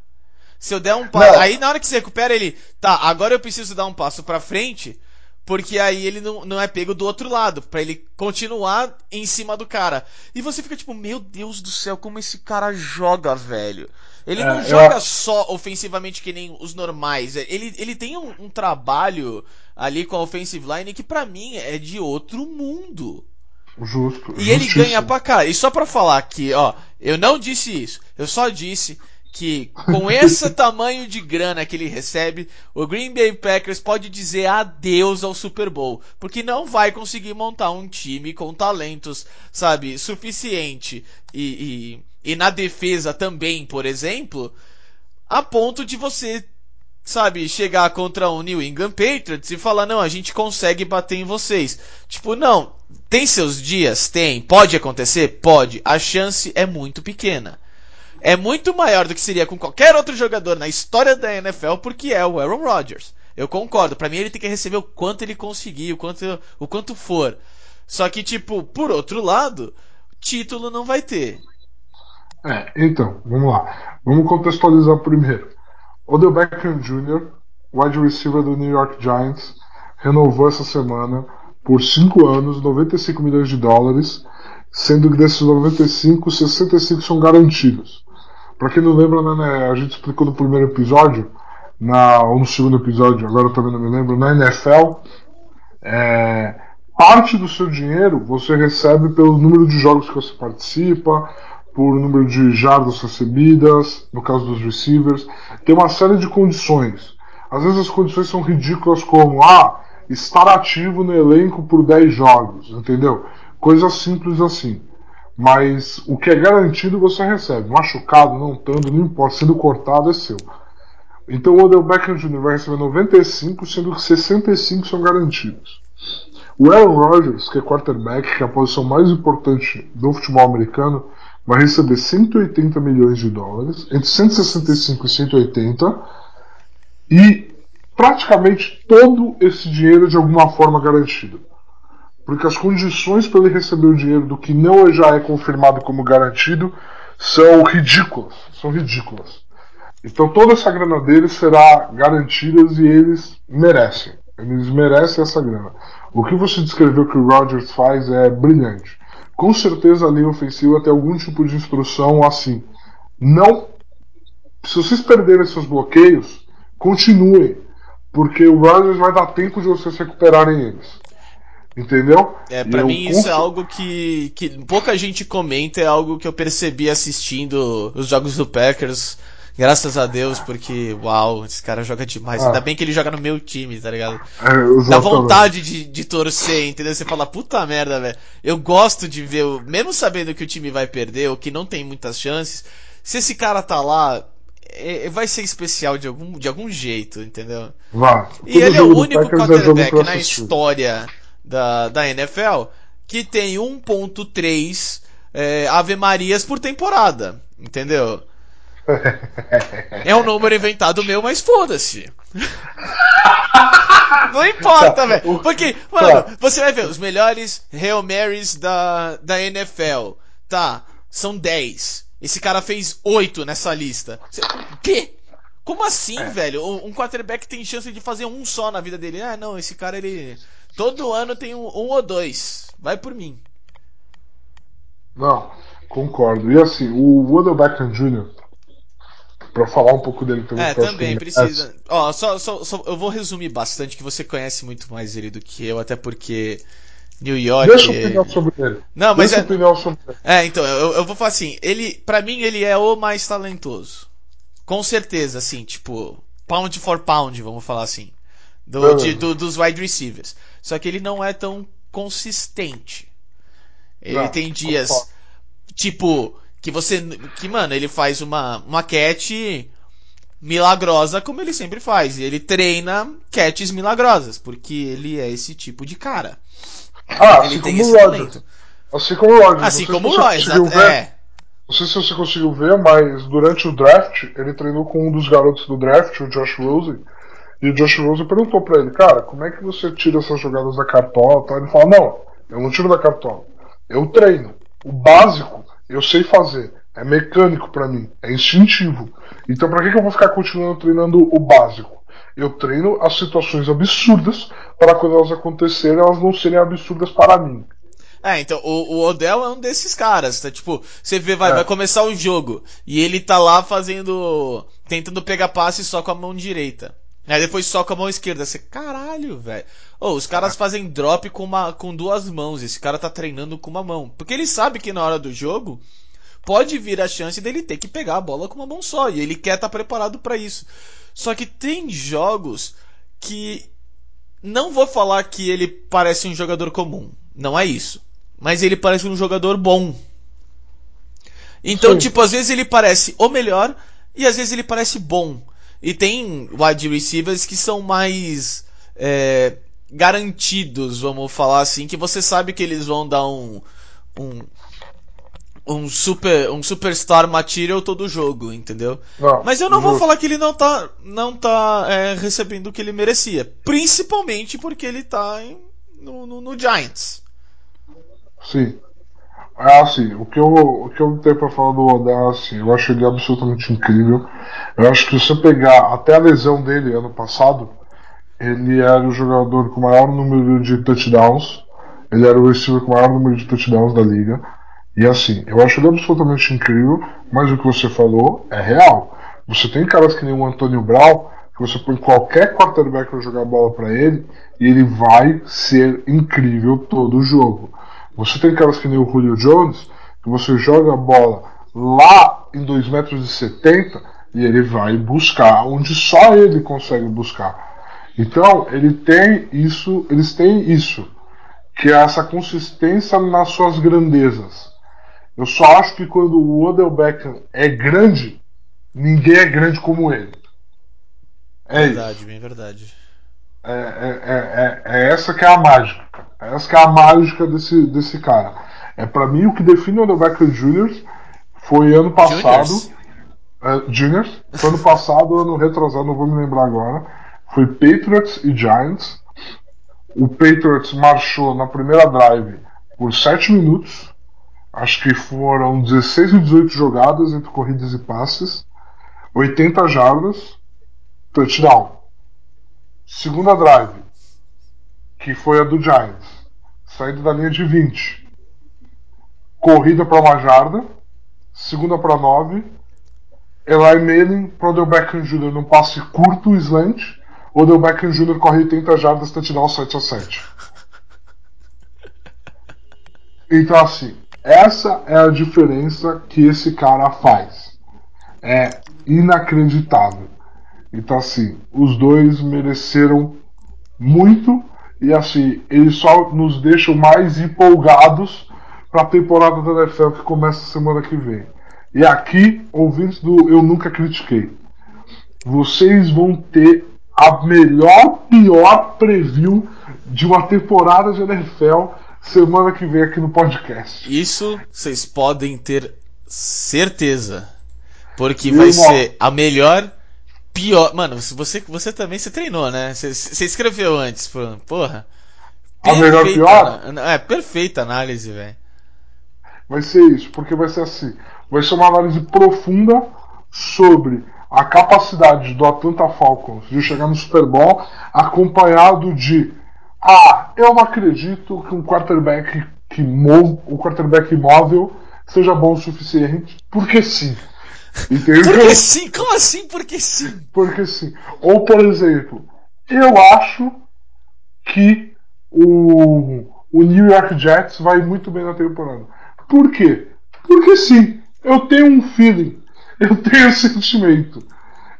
Se eu der um passo, aí na hora que se recupera ele, tá, agora eu preciso dar um passo para frente, porque aí ele não, não é pego do outro lado, para ele continuar em cima do cara. E você fica tipo, meu Deus do céu, como esse cara joga, velho. Ele é, não joga eu... só ofensivamente que nem os normais. Ele, ele tem um, um trabalho ali com a offensive line que para mim é de outro mundo. Justo. E ele ganha pra cara. E só pra falar aqui, ó, eu não disse isso. Eu só disse que com esse tamanho de grana que ele recebe, o Green Bay Packers pode dizer adeus ao Super Bowl, porque não vai conseguir montar um time com talentos, sabe, suficiente e, e, na defesa também, por exemplo, a ponto de você, sabe, chegar contra o New England Patriots e falar, não, a gente consegue bater em vocês. Tipo, não, tem seus dias? Tem. Pode acontecer? Pode. A chance é muito pequena é muito maior do que seria com qualquer outro jogador na história da NFL, porque é o Aaron Rodgers. Eu concordo. Para mim ele tem que receber o quanto ele conseguir, o quanto, o quanto for. Só que, tipo, por outro lado, título não vai ter. É, então, vamos lá. Vamos contextualizar primeiro. Odell Beckham Jr., wide receiver do New York Giants, renovou essa semana por 5 anos, 95 milhões de dólares, sendo que desses 95, 65 são garantidos. Para quem não lembra, né, a gente explicou no primeiro episódio, na, ou no segundo episódio, agora também não me lembro, na NFL, é, parte do seu dinheiro você recebe pelo número de jogos que você participa, por número de jardas recebidas, no caso dos receivers. Tem uma série de condições. Às vezes as condições são ridículas, como ah, estar ativo no elenco por 10 jogos, entendeu? Coisas simples assim. Mas o que é garantido você recebe. Machucado, não tanto, não importa. Sendo cortado é seu. Então o Odell Beckham Jr. vai receber 95, sendo que 65 são garantidos. O Aaron Rodgers, que é quarterback, que é a posição mais importante do futebol americano, vai receber 180 milhões de dólares, entre 165 e 180, e praticamente todo esse dinheiro de alguma forma garantido porque as condições para ele receber o dinheiro do que não já é confirmado como garantido são ridículas, são ridículas. Então toda essa grana deles será garantida e eles merecem. Eles merecem essa grana. O que você descreveu que o Rodgers faz é brilhante. Com certeza a linha ofensiva tem algum tipo de instrução assim. Não. Se vocês perderem seus bloqueios, continuem. Porque o Rodgers vai dar tempo de vocês recuperarem eles. Entendeu? É, para mim isso é algo que, que pouca gente comenta, é algo que eu percebi assistindo os jogos do Packers. Graças a Deus, porque, uau, esse cara joga demais. Ah. Ainda bem que ele joga no meu time, tá ligado? É, Dá vontade de, de torcer, entendeu? Você fala, puta merda, velho. Eu gosto de ver, mesmo sabendo que o time vai perder ou que não tem muitas chances, se esse cara tá lá, é, vai ser especial de algum, de algum jeito, entendeu? Vá. E ele é o único é quarterback na história da, da NFL que tem 1.3 é, Ave Marias por temporada, entendeu? É um número inventado meu, mas foda-se. Não importa, velho. Porque, mano, você vai ver os melhores Hail Marys da, da NFL. Tá, são 10. Esse cara fez 8 nessa lista. O quê? Como assim, é. velho? Um quarterback tem chance de fazer um só na vida dele. Ah, não, esse cara ele Todo ano tem um, um ou dois. Vai por mim. Não, concordo. E assim, o Odell Beckham Jr., pra falar um pouco dele também. É, também precisa. Ó, só, só, só, eu vou resumir bastante, que você conhece muito mais ele do que eu, até porque New York. Deixa eu opinião sobre ele. Não, mas Deixa é. Opinião sobre ele. É, então, eu, eu vou falar assim, ele, pra mim, ele é o mais talentoso. Com certeza, assim, tipo, pound for pound, vamos falar assim. Do, de, do, dos wide receivers. Só que ele não é tão consistente. Ele não, tem dias tipo que você que mano, ele faz uma uma catch milagrosa como ele sempre faz. E ele treina catches milagrosas, porque ele é esse tipo de cara. Ah, ele assim tem esse talento. Assim como o Rodgers. Assim como o Rodgers, é. sei se você conseguiu ver, mas durante o draft, ele treinou com um dos garotos do draft, o Josh Rosen. E o Josh Rosen perguntou pra ele, cara, como é que você tira essas jogadas da cartola? Ele falou, não, eu não tiro da cartola. Eu treino. O básico eu sei fazer. É mecânico para mim. É instintivo. Então pra que, que eu vou ficar continuando treinando o básico? Eu treino as situações absurdas para quando elas acontecerem, elas não serem absurdas para mim. É, então, o, o Odell é um desses caras, tá? Tipo, você vê, vai, É. vai começar o jogo, e ele tá lá fazendo, tentando pegar passe só com a mão direita. Aí depois só com a mão esquerda. Você, caralho, velho. Ô, os caras fazem drop com, uma, com duas mãos, esse cara tá treinando com uma mão. Porque ele sabe que na hora do jogo, pode vir a chance dele ter que pegar a bola com uma mão só, e ele quer estar preparado pra isso. Só que tem jogos que não vou falar que ele parece um jogador comum, não é isso. Mas ele parece um jogador bom. Então, Sim. tipo, às vezes ele parece o melhor e às vezes ele parece bom. E tem wide receivers que são mais é, garantidos, vamos falar assim, que você sabe que eles vão dar um um, um super um superstar material todo jogo, entendeu? Não, Mas eu não vou falar que ele não tá, não tá é, recebendo o que ele merecia. Principalmente porque ele tá em- no, no- no Giants. Sim. É assim, o que eu, o que eu tenho pra falar do Odell, assim, eu acho ele absolutamente incrível. Eu acho que se você pegar até a lesão dele ano passado, ele era o jogador com o maior número de touchdowns. Ele era o receiver com o maior número de touchdowns da liga. E assim, eu acho ele absolutamente incrível, mas o que você falou é real. Você tem caras que nem o Antônio Brown, que você põe qualquer quarterback pra jogar bola pra ele, e ele vai ser incrível todo o jogo. Você tem caras que nem o Julio Jones, que você joga a bola lá em 2,70 metros e ele vai buscar onde só ele consegue buscar. Então, ele tem isso, eles têm isso, que é essa consistência nas suas grandezas. Eu só acho que quando o Odell Beckham é grande, ninguém é grande como ele. É isso. verdade, bem verdade. É, é, é, é, é essa que é a mágica. É essa que é a mágica desse, desse cara. É para mim o que define o Odell Beckham Jr. foi ano passado. Juniors? É, Juniors. Foi ano passado, ano retrasado, não vou me lembrar agora. Foi Patriots e Giants. O Patriots marchou na primeira drive por 7 minutos. Acho que foram 16 ou 18 jogadas entre corridas e passes. 80 jardas. Touchdown. Segunda drive, que foi a do Giants. Saída da linha de 20. Corrida para uma jarda. Segunda para 9. Eli Manning para Odell Beckham Jr. num passe curto, slant. Odell Beckham Jr. corre 80 jardas, touchdown 7 a 7. Então assim, essa é a diferença que esse cara faz. É inacreditável. Então assim, os dois mereceram muito e assim, eles só nos deixam mais empolgados para a temporada da NFL que começa semana que vem. E aqui, ouvintes do Eu Nunca Critiquei, vocês vão ter a melhor, pior preview de uma temporada de NFL semana que vem aqui no podcast. Isso vocês podem ter certeza. Porque E vai uma- ser a melhor, pior. Mano, se você, você também você treinou, né? Você, você escreveu antes, porra. A melhor, pior? É, perfeita análise, velho. Vai ser isso, porque vai ser assim. Vai ser uma análise profunda sobre a capacidade do Atlanta Falcons de chegar no Super Bowl, acompanhado de ah, eu não acredito que um quarterback que move, um quarterback móvel seja bom o suficiente, porque sim. Entendeu? Porque sim, como assim? Porque sim? Porque sim. Ou, por exemplo, eu acho que o, o New York Jets vai muito bem na temporada. Por quê? Porque sim. Eu tenho um feeling. Eu tenho um sentimento.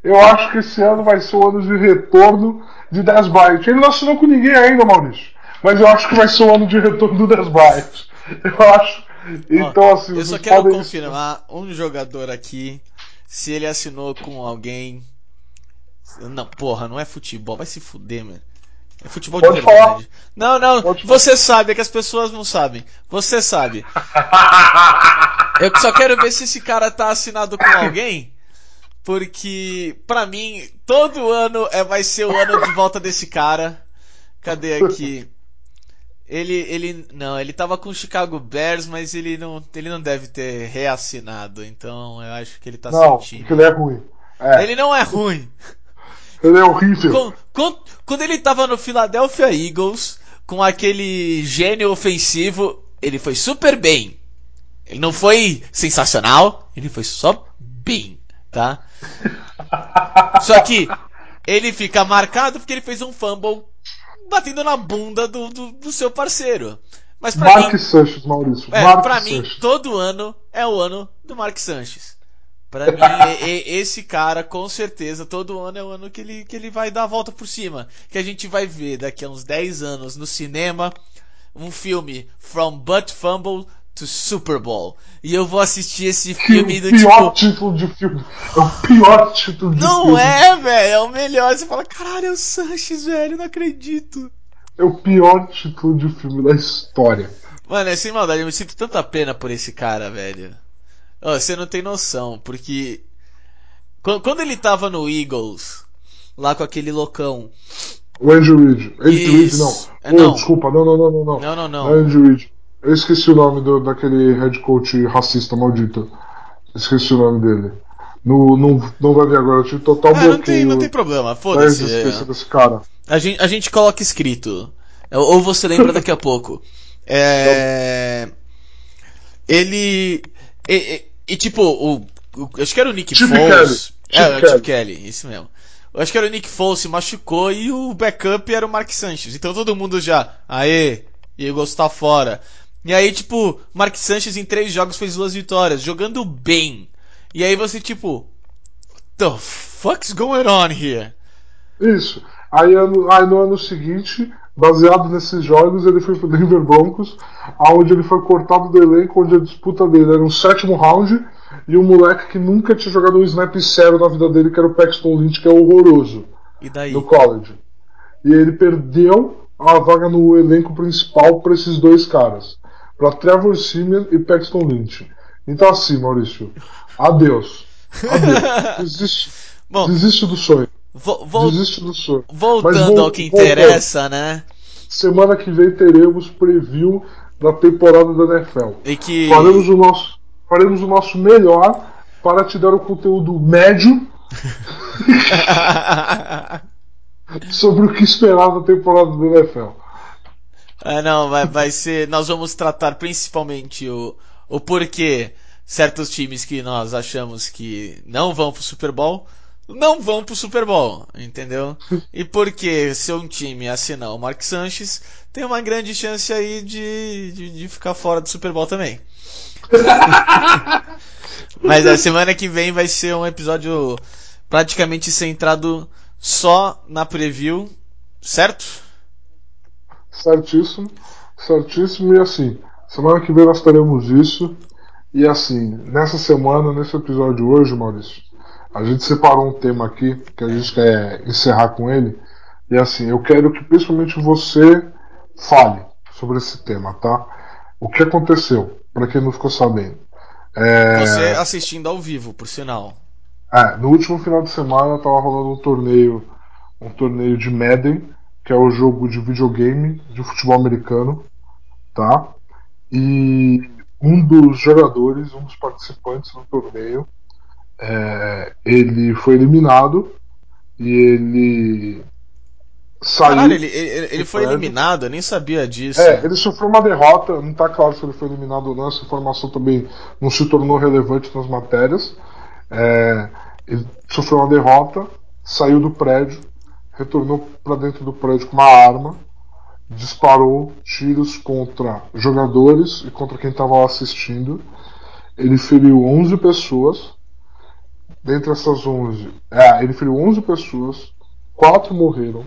Eu acho que esse ano vai ser o ano de retorno de Dez Bryant. Ele não assinou com ninguém ainda, Maurício. Mas eu acho que vai ser o ano de retorno do Dez Bryant. Eu acho. Então, Ó, assim, eu só quero podem- confirmar um jogador aqui, se ele assinou com alguém. Não, porra, não é futebol, vai se fuder, mano. É futebol Pode de verdade. falar. Não, não, Pode falar. você sabe, é que as pessoas não sabem. Você sabe. Eu só quero ver se esse cara tá assinado com alguém. Porque, pra mim, todo ano é, vai ser o ano de volta desse cara. Cadê aqui? Ele, ele, não, ele tava com o Chicago Bears, mas ele não, ele não deve ter reassinado. Então, eu acho que ele tá Não, sentindo. porque ele é ruim. É, Ele não é ruim. ele é horrível. Com- Quando ele tava no Philadelphia Eagles, com aquele gênio ofensivo, ele foi super bem. Ele não foi sensacional, ele foi só bem, tá? Só que ele fica marcado porque ele fez um fumble batendo na bunda do, do, do seu parceiro. Mas pra Mark mim, Sanches, Maurício. é, Mark pra mim, Sanches. todo ano é o ano do Mark Sanches. Pra mim, e- e- esse cara, com certeza, todo ano é o ano que ele, que ele vai dar a volta por cima. Que a gente vai ver daqui a uns 10 anos no cinema um filme From Butt Fumble to Super Bowl. E eu vou assistir esse Que filme o do pior tipo. título de filme. É o pior título de Não filme. é, velho, é o melhor. Você fala, caralho, é o Sanches, velho, não acredito. É o pior título de filme da história. Mano, é sem maldade, eu me sinto tanta pena por esse cara, velho. Ó, você não tem noção, porque. Qu- Quando ele tava no Eagles, lá com aquele loucão. O Andy Reid. Andy Reid, não. É, não. Desculpa, não, não, não, não. Não, Não, não, não. é Andy Reid. Eu esqueci o nome do, daquele head coach racista maldito. Esqueci o nome dele. No, não, não vai vir agora, eu tive total não bloqueio. tem, não tem problema, da foda-se. existência desse cara. A gente, a gente coloca escrito. Ou você lembra daqui a pouco. É. Ele. E, e- tipo, o, o- Acho que era o Nick Chip Foles. Kelly. É, Chip o Chip Kelly, isso mesmo. Eu acho que era o Nick Foles se machucou e o backup era o Mark Sanchez. Então todo mundo já. Aê, Eagles tá fora. E aí, tipo, Mark Sanchez em três jogos fez duas vitórias, jogando bem. E aí você, tipo. The fuck's going on here? Isso. Aí, ano, aí no ano seguinte, baseado nesses jogos, ele foi pro Denver Broncos, aonde ele foi cortado do elenco, onde a disputa dele era um sétimo round e um moleque que nunca tinha jogado um snap sério na vida dele, que era o Paxton Lynch, que é horroroso E daí? no college. E ele perdeu a vaga no elenco principal para esses dois caras, para Trevor Simeon e Paxton Lynch. Então assim, Maurício, adeus. Adeus. Desiste, Bom, desiste do sonho. Vo- voltando ao que interessa, né? Semana que vem teremos preview da temporada da NFL. E que. Faremos o nosso, faremos o nosso melhor para te dar o conteúdo médio sobre o que esperar da temporada da NFL. Ah, não, vai, vai ser. Nós vamos tratar principalmente o, o porquê certos times que nós achamos que não vão pro Super Bowl não vão pro Super Bowl, entendeu? E porque se um time assinar o Mark Sanchez, tem uma grande chance aí de, de, de ficar fora do Super Bowl também. Mas a semana que vem vai ser um episódio praticamente centrado só na preview, certo? Certíssimo, certíssimo. E assim, semana que vem nós teremos isso. E assim, nessa semana, nesse episódio hoje, Maurício, a gente separou um tema aqui que a gente quer encerrar com ele. E assim, eu quero que principalmente você fale sobre esse tema, tá? O que aconteceu, para quem não ficou sabendo. É, Você assistindo ao vivo, por sinal. é, no último final de semana tava rolando um torneio, um torneio de Madden, que é o jogo de videogame de futebol americano, tá? E um dos jogadores, um dos participantes do torneio, é, ele foi eliminado e ele saiu. Caralho, ele, ele, ele foi prédio. eliminado, eu nem sabia disso. É, ele sofreu uma derrota, não está claro se ele foi eliminado ou não, essa informação também não se tornou relevante nas matérias. É, ele sofreu uma derrota, saiu do prédio, retornou para dentro do prédio com uma arma, disparou tiros contra jogadores e contra quem estava lá assistindo. Ele feriu 11 pessoas. Dentre essas 11, é, ele feriu 11 pessoas, quatro morreram.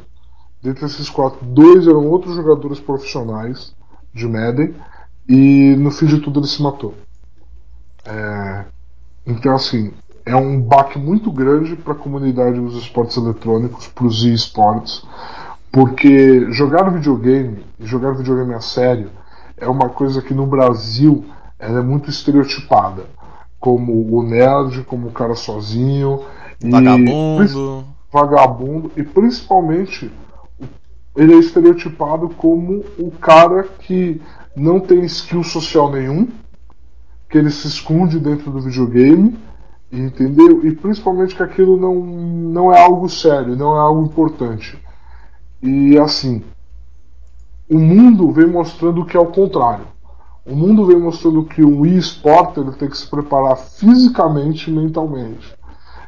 Dentre esses quatro, dois eram outros jogadores profissionais de Madden e no fim de tudo ele se matou. É, então, assim, é um baque muito grande para a comunidade dos esportes eletrônicos, para os esportes, Porque jogar videogame, jogar videogame a sério, é uma coisa que no Brasil ela é muito estereotipada. Como o nerd, como o cara sozinho. Vagabundo. E, vagabundo. E principalmente ele é estereotipado como o cara que não tem skill social nenhum, que ele se esconde dentro do videogame, entendeu? E principalmente que aquilo não, não é algo sério, não é algo importante. E assim, o mundo vem mostrando que é o contrário. O mundo vem mostrando que o e-sport tem que se preparar fisicamente e mentalmente.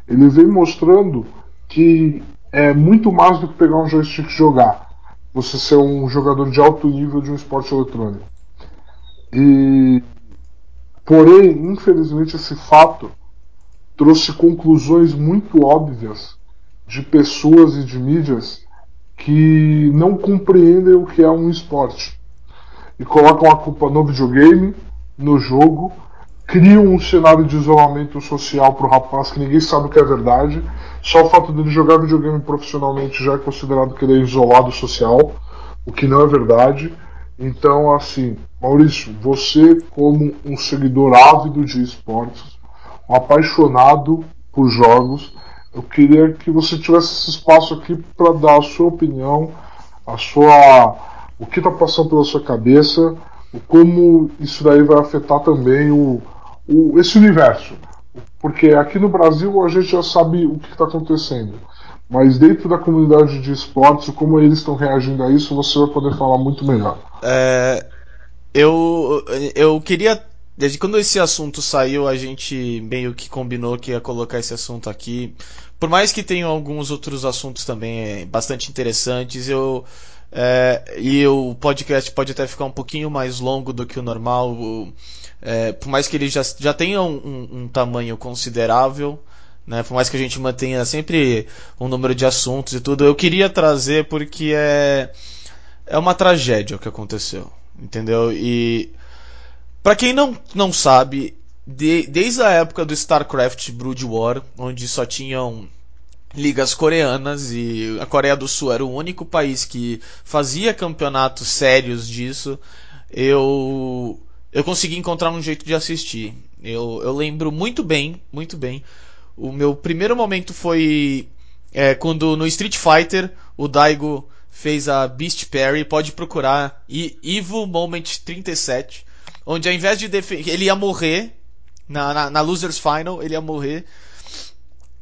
Ele vem mostrando que é muito mais do que pegar um joystick e jogar. Você ser um jogador de alto nível de um esporte eletrônico. E porém, infelizmente, esse fato trouxe conclusões muito óbvias de pessoas e de mídias que não compreendem o que é um esporte e colocam a culpa no videogame, no jogo, criam um cenário de isolamento social para o rapaz que ninguém sabe o que é verdade. Só o fato dele jogar videogame profissionalmente já é considerado que ele é isolado social, o que não é verdade. Então, assim, Maurício, você, como um seguidor ávido de esportes, um apaixonado por jogos, eu queria que você tivesse esse espaço aqui para dar a sua opinião, a sua, o que está passando pela sua cabeça, como isso daí vai afetar também o, o, esse universo. Porque aqui no Brasil a gente já sabe o que está acontecendo. Mas dentro da comunidade de esportes, como eles estão reagindo a isso, você vai poder falar muito melhor. É, eu, eu queria. Desde quando esse assunto saiu, a gente meio que combinou que ia colocar esse assunto aqui. Por mais que tenham alguns outros assuntos também é, bastante interessantes, eu. É, e o podcast pode até ficar um pouquinho mais longo do que o normal. É, por mais que ele já, já tenha um, um, um tamanho considerável, né? Por mais que a gente mantenha sempre um número de assuntos e tudo, eu queria trazer porque é é uma tragédia o que aconteceu, entendeu? E para quem não, não sabe, de, desde a época do StarCraft Brood War, onde só tinham ligas coreanas e a Coreia do Sul era o único país que fazia campeonatos sérios disso, eu eu consegui encontrar um jeito de assistir. Eu, eu lembro muito bem, muito bem. O meu primeiro momento foi é, quando no Street Fighter o Daigo fez a Beast Parry, pode procurar Evil Moment 37, onde ao invés de ele ia morrer na, na, na, Losers Final, ele ia morrer.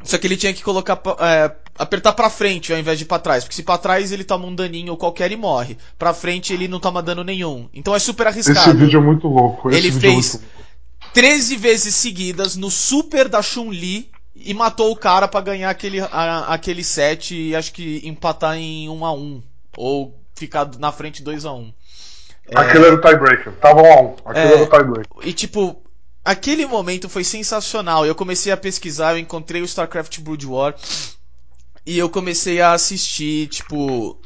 Só que ele tinha que colocar é, apertar para frente ao invés de para trás, porque se para trás ele toma um daninho qualquer e morre, para frente ele não toma dano nenhum. Então é super arriscado. Esse vídeo é muito louco. ele é fez é 13 vezes seguidas no super da Chun-Li e matou o cara para ganhar aquele, a, aquele set e acho que empatar em 1 a 1 ou ficar na frente 2 a 1 Aquele é... era o tiebreaker, tava 1 a 1 aquele é... era o tiebreaker. E tipo, aquele momento foi sensacional. Eu comecei a pesquisar, eu encontrei o StarCraft Brood War e eu comecei a assistir, tipo,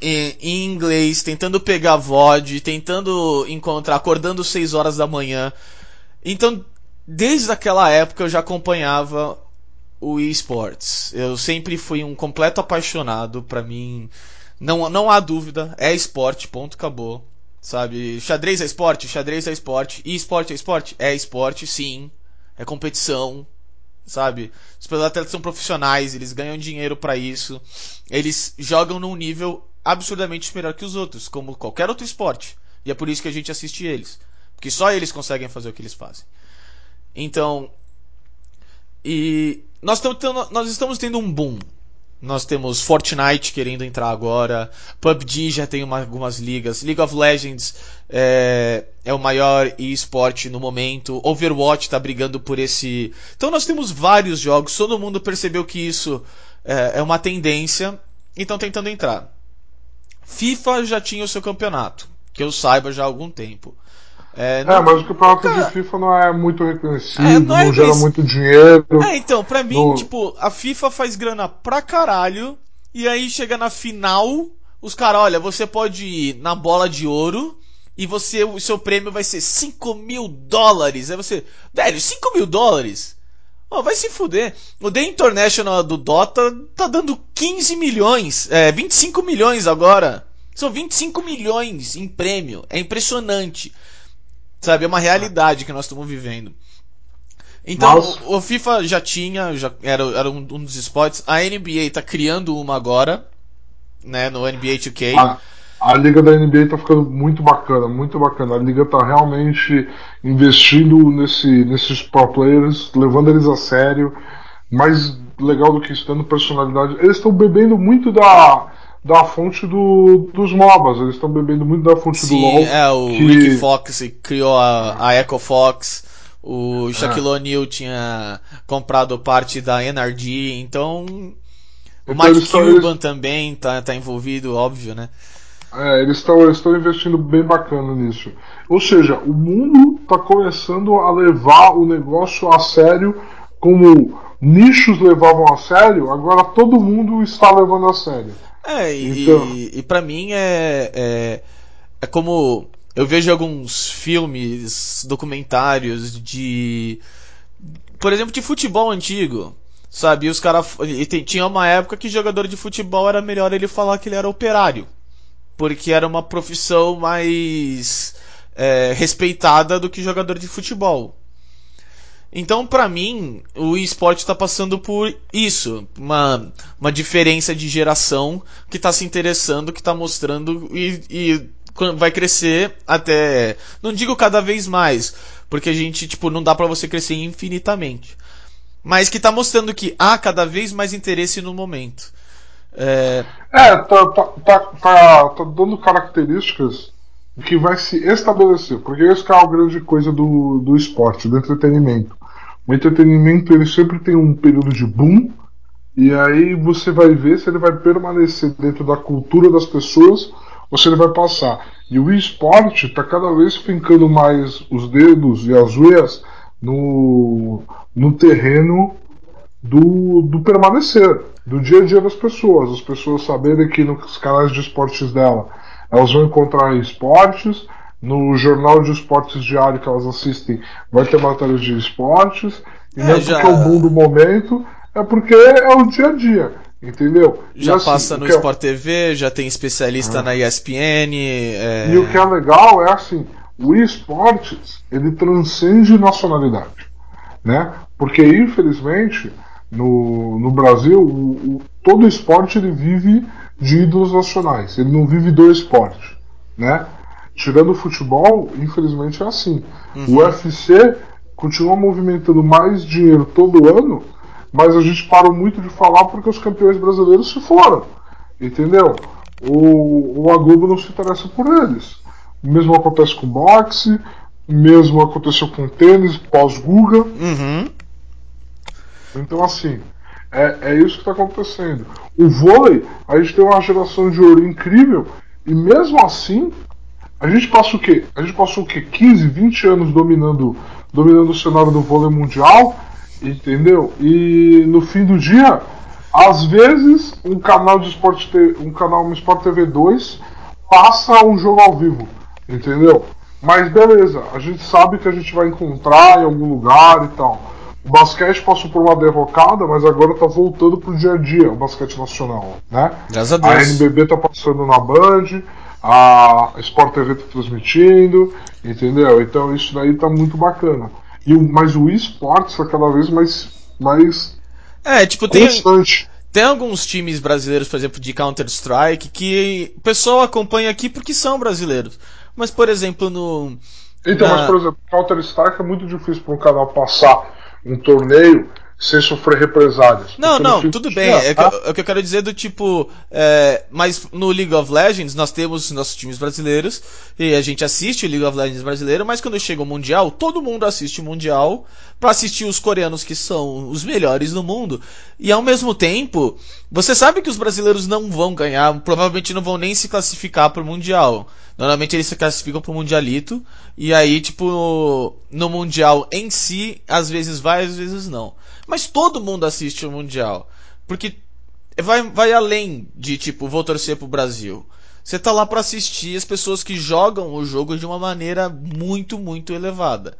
em, inglês, tentando pegar VOD, tentando encontrar, acordando 6 horas da manhã. Então, desde aquela época eu já acompanhava o esports. Eu sempre fui um completo apaixonado. Para mim, não, não há dúvida, é esporte, ponto, acabou. Sabe? Xadrez é esporte? Xadrez é esporte. E esporte é esporte? É esporte, sim. É competição. Sabe? Os atletas são profissionais, eles ganham dinheiro para isso. Eles jogam num nível absurdamente superior que os outros, como qualquer outro esporte. E é por isso que a gente assiste eles. Porque só eles conseguem fazer o que eles fazem. Então, e nós, tendo, nós estamos tendo um boom. Nós temos Fortnite querendo entrar agora, PUBG já tem uma, algumas ligas, League of Legends é, é o maior esporte no momento, Overwatch está brigando por esse. Então nós temos vários jogos, todo mundo percebeu que isso é, é uma tendência e estão tentando entrar. FIFA já tinha o seu campeonato, que eu saiba já há algum tempo. É, não, é, mas o campeonato cara, de FIFA não é muito reconhecido, é, não, é não gera muito dinheiro. É, então, pra mim, no... tipo, a FIFA faz grana pra caralho, e aí chega na final, os caras, olha, você pode ir na bola de ouro, e você, o seu prêmio vai ser 5 mil dólares. Aí você, velho, 5 mil dólares? Oh, vai se fuder. O The International do Dota tá dando 15 milhões, é, 25 milhões agora. São 25 milhões em prêmio. É impressionante. Sabe, é uma realidade que nós estamos vivendo. Então, o o FIFA já tinha, já era, era um, um dos esportes. A NBA está criando uma agora, né, no NBA 2K. A, a liga da NBA tá ficando muito bacana, muito bacana. A liga tá realmente investindo nesse, nesses pro players, levando eles a sério. Mais legal do que isso, dando personalidade. Eles estão bebendo muito da, da fonte do, dos MOBAs, eles estão bebendo muito da fonte do Sim, LoL. é, o que- Ricky Fox criou a, a Echo Fox, o Shaquille É. O'Neal tinha comprado parte da NRG, então o Então Mike Cuban eles- também tá, tá envolvido, óbvio, né? É, eles estão eles estão investindo bem bacana nisso. Ou seja, o mundo está começando a levar o negócio a sério como nichos levavam a sério, agora todo mundo está levando a sério. É, e, Então- e, e para mim é, é, é como eu vejo alguns filmes, documentários de. Por exemplo, de futebol antigo. Sabe? E os caras. Tinha uma época que jogador de futebol era melhor ele falar que ele era operário. Porque era uma profissão mais é, respeitada do que jogador de futebol. Então, pra mim, o esporte tá passando por isso, uma, uma diferença de geração que tá se interessando, que tá mostrando e, e vai crescer até, não digo cada vez mais, porque a gente, tipo, não dá pra você crescer infinitamente. Mas que tá mostrando que há cada vez mais interesse no momento. É, É, tá, tá, tá, tá dando características que vai se estabelecer, porque essa que é a grande coisa do, do esporte, do entretenimento. O entretenimento ele sempre tem um período de boom, e aí você vai ver se ele vai permanecer dentro da cultura das pessoas ou se ele vai passar. E o esporte está cada vez fincando mais os dedos e as unhas no, no terreno do, do permanecer, do dia a dia das pessoas. As pessoas saberem que nos canais de esportes dela elas vão encontrar esportes, no jornal de esportes diário que elas assistem vai ter matérias de esportes, e É, não é já- porque é o boom do momento, é porque é o dia a dia, entendeu? Já assim, passa no é- Sport TV, já tem especialista na ESPN. é, E o que é legal é assim, o esportes ele transcende nacionalidade, né? Porque infelizmente no, no Brasil o, o- todo esporte ele vive de ídolos nacionais, ele não vive do esporte, né? Tirando o futebol, infelizmente é assim. O UFC continua movimentando mais dinheiro todo ano, mas a gente parou muito de falar porque os campeões brasileiros se foram. Entendeu? O, o a Globo não se interessa por eles. O mesmo acontece com boxe, o mesmo aconteceu com tênis, pós-Guga. Uhum. Então, assim, é, é isso que está acontecendo. O vôlei, a gente tem uma geração de ouro incrível, e mesmo assim, a gente passa o quê? A gente passou o quê? 15, 20 anos dominando, dominando o cenário do vôlei mundial, entendeu? E no fim do dia, às vezes, um canal de esporte, um canal um Sport TV 2 passa um jogo ao vivo, entendeu? Mas beleza, a gente sabe que a gente vai encontrar em algum lugar e tal. O basquete passou por uma derrocada, mas agora tá voltando pro dia a dia, o basquete nacional, né? Graças a A Deus. NBB tá passando na Band, a Sport TV tá transmitindo, entendeu? Então isso daí tá muito bacana. E, o- mas o esporte está cada vez mais, mais É, tipo, tem, constante. tem alguns times brasileiros, por exemplo, de Counter-Strike, que o pessoal acompanha aqui porque são brasileiros. Mas, por exemplo, no. Então, na- mas por exemplo, Counter-Strike é muito difícil para um canal passar um torneio sem sofrer represálias. Não, não, fim tudo do bem. É, que, tá? é o que eu quero dizer do tipo. é, mas no League of Legends nós temos nossos times brasileiros e a gente assiste o League of Legends brasileiro, mas quando chega o Mundial, todo mundo assiste o Mundial pra assistir os coreanos que são os melhores do mundo. E ao mesmo tempo, você sabe que os brasileiros não vão ganhar, provavelmente não vão nem se classificar pro Mundial. Normalmente eles se classificam pro Mundialito, e aí, tipo, no Mundial em si, às vezes vai, às vezes não. Mas todo mundo assiste o Mundial. Porque vai, vai além de, tipo, vou torcer pro Brasil. Você tá lá pra assistir as pessoas que jogam o jogo de uma maneira muito, muito elevada.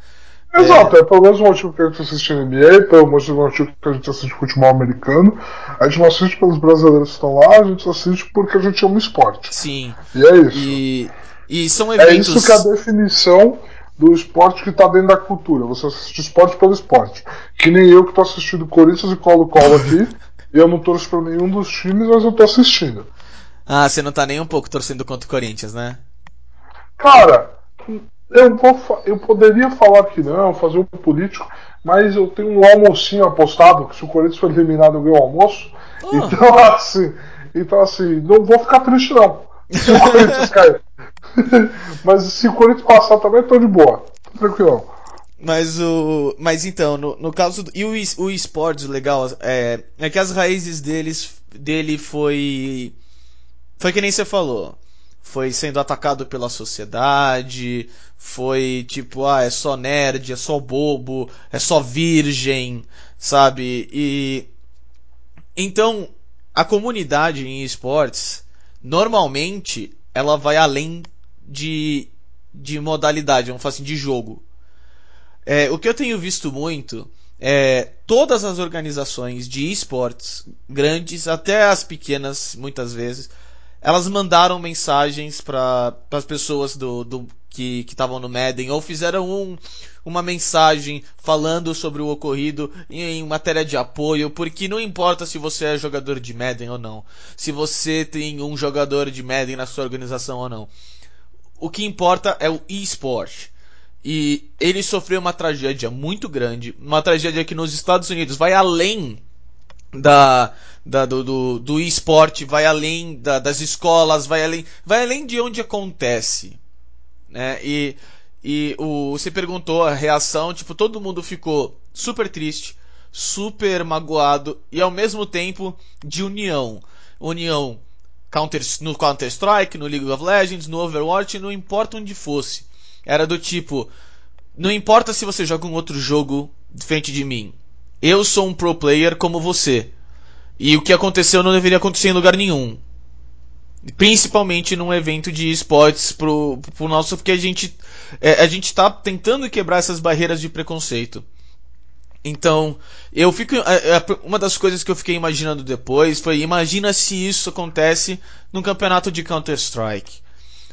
Exato, é pelo mesmo motivo que a gente assiste NBA, pelo mesmo motivo que a gente assiste futebol americano. A gente não assiste pelos brasileiros que estão lá, a gente assiste porque a gente ama esporte. Sim. E é isso. E, e são É eventos. isso que é a definição do esporte que tá dentro da cultura. Você assiste esporte pelo esporte. Que nem eu que tô assistindo Corinthians e Colo-Colo aqui. e eu não torço pra nenhum dos times, mas eu tô assistindo. Ah, você não tá nem um pouco torcendo contra o Corinthians, né? Cara, eu, vou, eu poderia falar que não, fazer um político, mas eu tenho um almocinho apostado, que se o Corinthians for eliminado eu ganho o almoço. Ah. Então assim, então assim, não vou ficar triste não. Se o Corinthians cair. mas se o Corinthians passar também, tô de boa. Tô tranquilão. Mas o. Mas então, no, no caso. do- E o, o esportes, legal, é, é que as raízes deles, dele foi. Foi que nem você falou. Foi sendo atacado pela sociedade. Foi tipo, ah, é só nerd, é só bobo, é só virgem, sabe? E. Então, a comunidade em esportes, normalmente, ela vai além de, de modalidade, vamos falar assim, de jogo. É, o que eu tenho visto muito é todas as organizações de esportes, grandes, até as pequenas, muitas vezes, elas mandaram mensagens para as pessoas do, do que estavam no Madden ou fizeram um, uma mensagem falando sobre o ocorrido em, em matéria de apoio, porque não importa se você é jogador de Madden ou não, se você tem um jogador de Madden na sua organização ou não. O que importa é o eSport. E ele sofreu uma tragédia muito grande, uma tragédia que nos Estados Unidos vai além da, da do, do, do esporte, vai além da, das escolas, vai além, vai além de onde acontece, né? E, e o, você perguntou a reação, tipo, todo mundo ficou super triste, super magoado e ao mesmo tempo de união, união Counter, no Counter Strike, no League of Legends, no Overwatch, não importa onde fosse. Era do tipo, não importa se você joga um outro jogo frente de mim. Eu sou um pro player como você. E o que aconteceu não deveria acontecer em lugar nenhum. Principalmente num evento de esportes pro, pro nosso, porque a gente, é, a gente tá tentando quebrar essas barreiras de preconceito. Então, eu fico. é, é, Uma das coisas que eu fiquei imaginando depois foi: imagina se isso acontece num campeonato de Counter-Strike.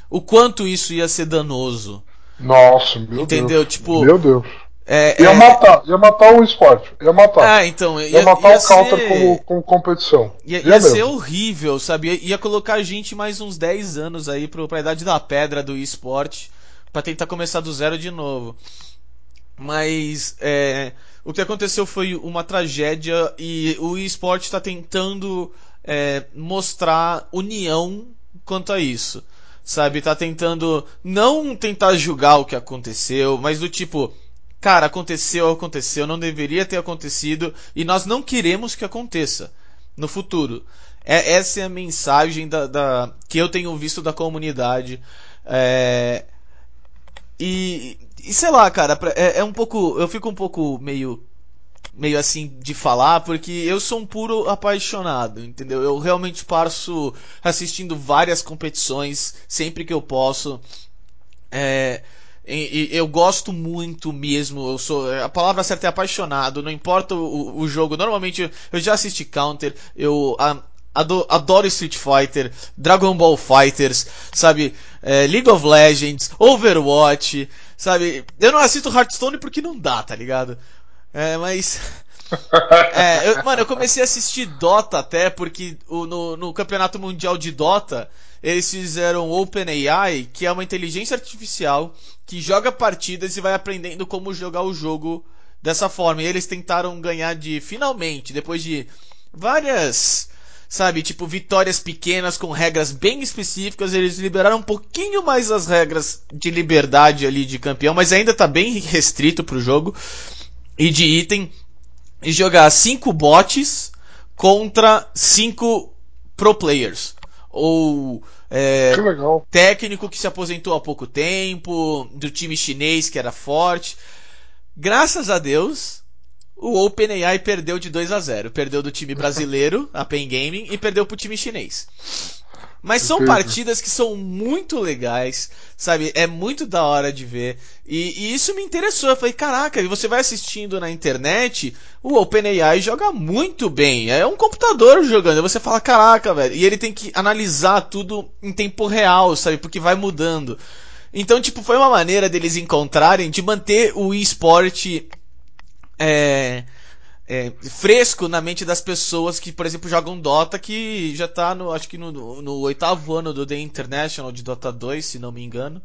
O quanto isso ia ser danoso. Nossa, meu Entendeu? Deus. Tipo, Meu Deus. É, Ia é- matar, ia matar o esporte. Ia matar. Ah, então, ia, ia matar ia o counter ser- como competição. Ia, Ia ia ser horrível, sabe? Ia, colocar a gente mais uns 10 anos aí pro, pra idade da pedra do esporte pra tentar começar do zero de novo. Mas é, o que aconteceu foi uma tragédia e o esporte está tentando é, mostrar união quanto a isso. Sabe? Tá tentando não tentar julgar o que aconteceu, mas do tipo, cara, aconteceu, aconteceu, não deveria ter acontecido e nós não queremos que aconteça no futuro. É, essa é a mensagem da, da- que eu tenho visto da comunidade. É, e, e sei lá, cara, é, é um pouco. Eu fico um pouco meio. Meio assim de falar, porque eu sou um puro apaixonado, entendeu? Eu realmente passo assistindo várias competições sempre que eu posso. É, eu gosto muito mesmo. Eu sou a palavra certa é apaixonado. Não importa o, o jogo. Normalmente eu já assisti Counter. Eu a- ado- adoro Street Fighter, Dragon Ball Fighters, sabe? É, League of Legends, Overwatch, sabe? Eu não assisto Hearthstone porque não dá, tá ligado? É, mas é, eu- mano, eu comecei a assistir Dota até porque o- no, no campeonato mundial de Dota eles fizeram OpenAI, que é uma inteligência artificial que joga partidas e vai aprendendo como jogar o jogo dessa forma. E eles tentaram ganhar de finalmente, depois de várias, sabe, tipo vitórias pequenas com regras bem específicas, eles liberaram um pouquinho mais as regras de liberdade ali de campeão, mas ainda tá bem restrito pro jogo e de item e jogar cinco bots contra cinco pro players. Ou é, Que técnico que se aposentou há pouco tempo, do time chinês que era forte. Graças a Deus, o OpenAI perdeu de 2 a 0. Perdeu do time brasileiro, a Pen Gaming, e perdeu pro time chinês. Mas são partidas que são muito legais, sabe? É muito da hora de ver. E, e isso me interessou. Eu falei, caraca, e você vai assistindo na internet, o OpenAI joga muito bem. É um computador jogando. Você fala, caraca, velho. E ele tem que analisar tudo em tempo real, sabe? Porque vai mudando. Então, tipo, foi uma maneira deles encontrarem de manter o esporte é, é, fresco na mente das pessoas que, por exemplo, jogam Dota, que já tá no, acho que no, no oitavo ano do The International de Dota 2, se não me engano.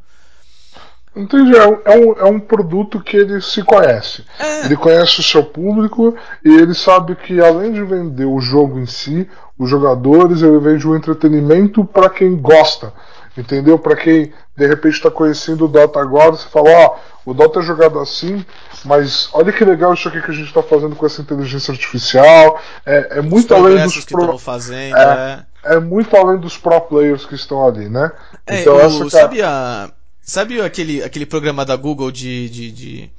Entendi, é um, é um, é um produto que ele se conhece. É. Ele conhece o seu público e ele sabe que além de vender o jogo em si, os jogadores, ele vende o entretenimento para quem gosta. Entendeu? Para quem de repente está conhecendo o Dota agora, você fala, ó, o Dota é jogado assim, mas olha que legal isso aqui que a gente está fazendo com essa inteligência artificial. É, é muito além dos que pro- fazendo. É. É. é muito além dos pro players que estão ali, né? É, então o- essa é- sabe a, sabe aquele, aquele programa da Google de, de, de,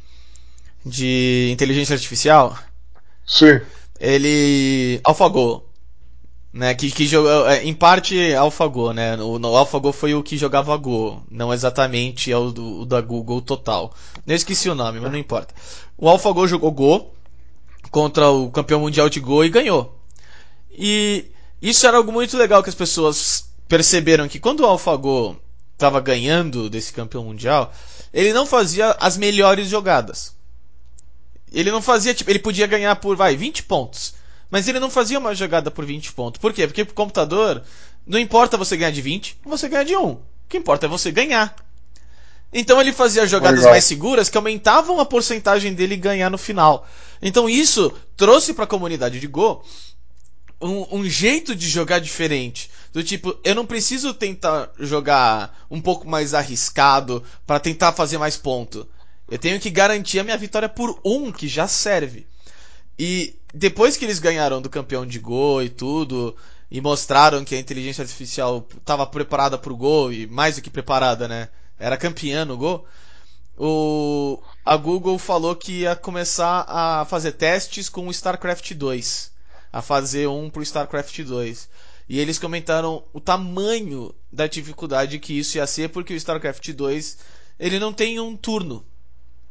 de inteligência artificial? Sim. Ele AlphaGo, né? Que, que jogou, é, em parte AlphaGo, né? O, no AlphaGo foi o que jogava Go, não exatamente é o, do, o da Google total. Eu esqueci o nome, mas não importa. O AlphaGo jogou Go contra o campeão mundial de Go e ganhou. E isso era algo muito legal que as pessoas perceberam que quando o AlphaGo estava ganhando desse campeão mundial, ele não fazia as melhores jogadas. Ele não fazia, tipo, ele podia ganhar por, vai, 20 pontos. Mas ele não fazia uma jogada por 20 pontos. Por quê? Porque pro computador, não importa você ganhar de 20 ou você ganhar de 1. O que importa é você ganhar. Então ele fazia jogadas mais seguras que aumentavam a porcentagem dele ganhar no final. Então isso trouxe para a comunidade de Go um, um jeito de jogar diferente. Do tipo, eu não preciso tentar jogar um pouco mais arriscado para tentar fazer mais ponto. Eu tenho que garantir a minha vitória por um, que já serve. E depois que eles ganharam do campeão de Go e tudo, e mostraram que a inteligência artificial estava preparada pro Go, e mais do que preparada, né? Era campeã no Go. O, a Google falou que ia começar a fazer testes com o StarCraft 2. A fazer um pro StarCraft 2. E eles comentaram o tamanho da dificuldade que isso ia ser, porque o StarCraft 2 ele não tem um turno.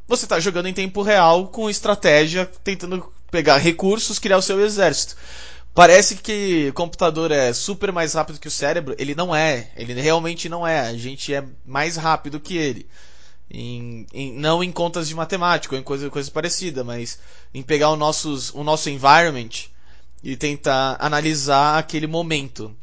Você está jogando em tempo real com estratégia, tentando pegar recursos, criar o seu exército. Parece que o computador é super mais rápido que o cérebro. Ele não é. Ele realmente não é. A gente é mais rápido que ele. Em, em- não em contas de matemática ou em coisa, coisa parecida, mas em pegar o, nossos, o nosso environment e tentar analisar aquele momento.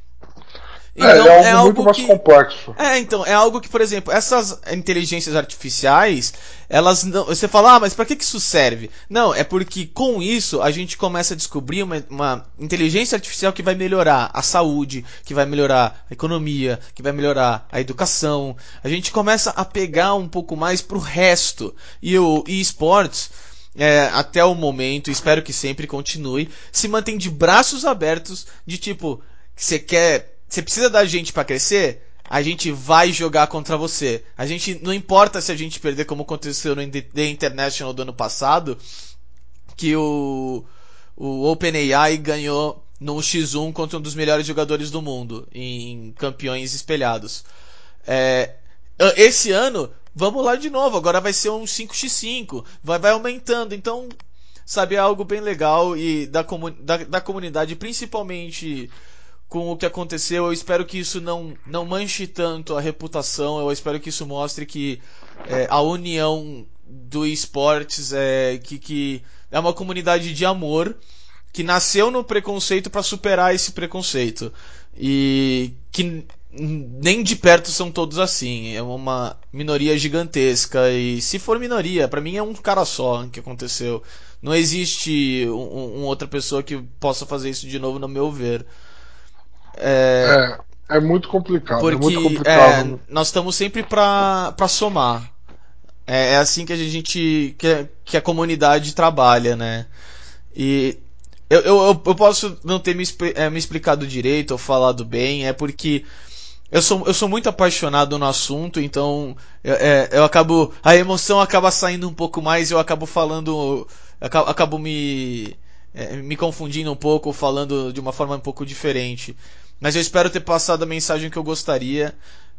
Então, é, algo muito mais complexo. é, então, é algo que, por exemplo, essas inteligências artificiais, elas não. Você fala, ah, mas pra que que isso serve? Não, é porque com isso a gente começa a descobrir uma, uma inteligência artificial que vai melhorar a saúde, que vai melhorar a economia, que vai melhorar a educação. A gente começa a pegar um pouco mais pro resto. E o eSports, é, até o momento, espero que sempre continue, se mantém de braços abertos, de tipo, você quer. Você precisa da gente pra crescer? A gente vai jogar contra você. A gente não importa se a gente perder como aconteceu no The International do ano passado, que o o OpenAI ganhou no X1 contra um dos melhores jogadores do mundo em campeões espelhados. É, esse ano, vamos lá de novo. Agora vai ser um 5x5. Vai, vai aumentando. Então, sabe, é algo bem legal e da, comu da, da comunidade, principalmente com o que aconteceu. Eu espero que isso não, não manche tanto a reputação. Eu espero que isso mostre que é, a união do esportes é que, que é uma comunidade de amor que nasceu no preconceito para superar esse preconceito e que nem de perto são todos assim. É uma minoria gigantesca e se for minoria, para mim é um cara só que aconteceu. Não existe um, um, outra pessoa que possa fazer isso de novo, no meu ver. É, é, é muito complicado. Porque é muito complicado. é, nós estamos sempre pra somar. É, é assim que a gente. Que, que a comunidade trabalha, né? E eu, eu, eu- posso não ter me, é, me explicado direito ou falado bem, é porque eu sou, eu sou muito apaixonado no assunto, então eu, é, eu acabo. A emoção acaba saindo um pouco mais, eu acabo falando. Acabo, acabo me. é, me confundindo um pouco, falando de uma forma um pouco diferente. Mas eu espero ter passado a mensagem que eu gostaria.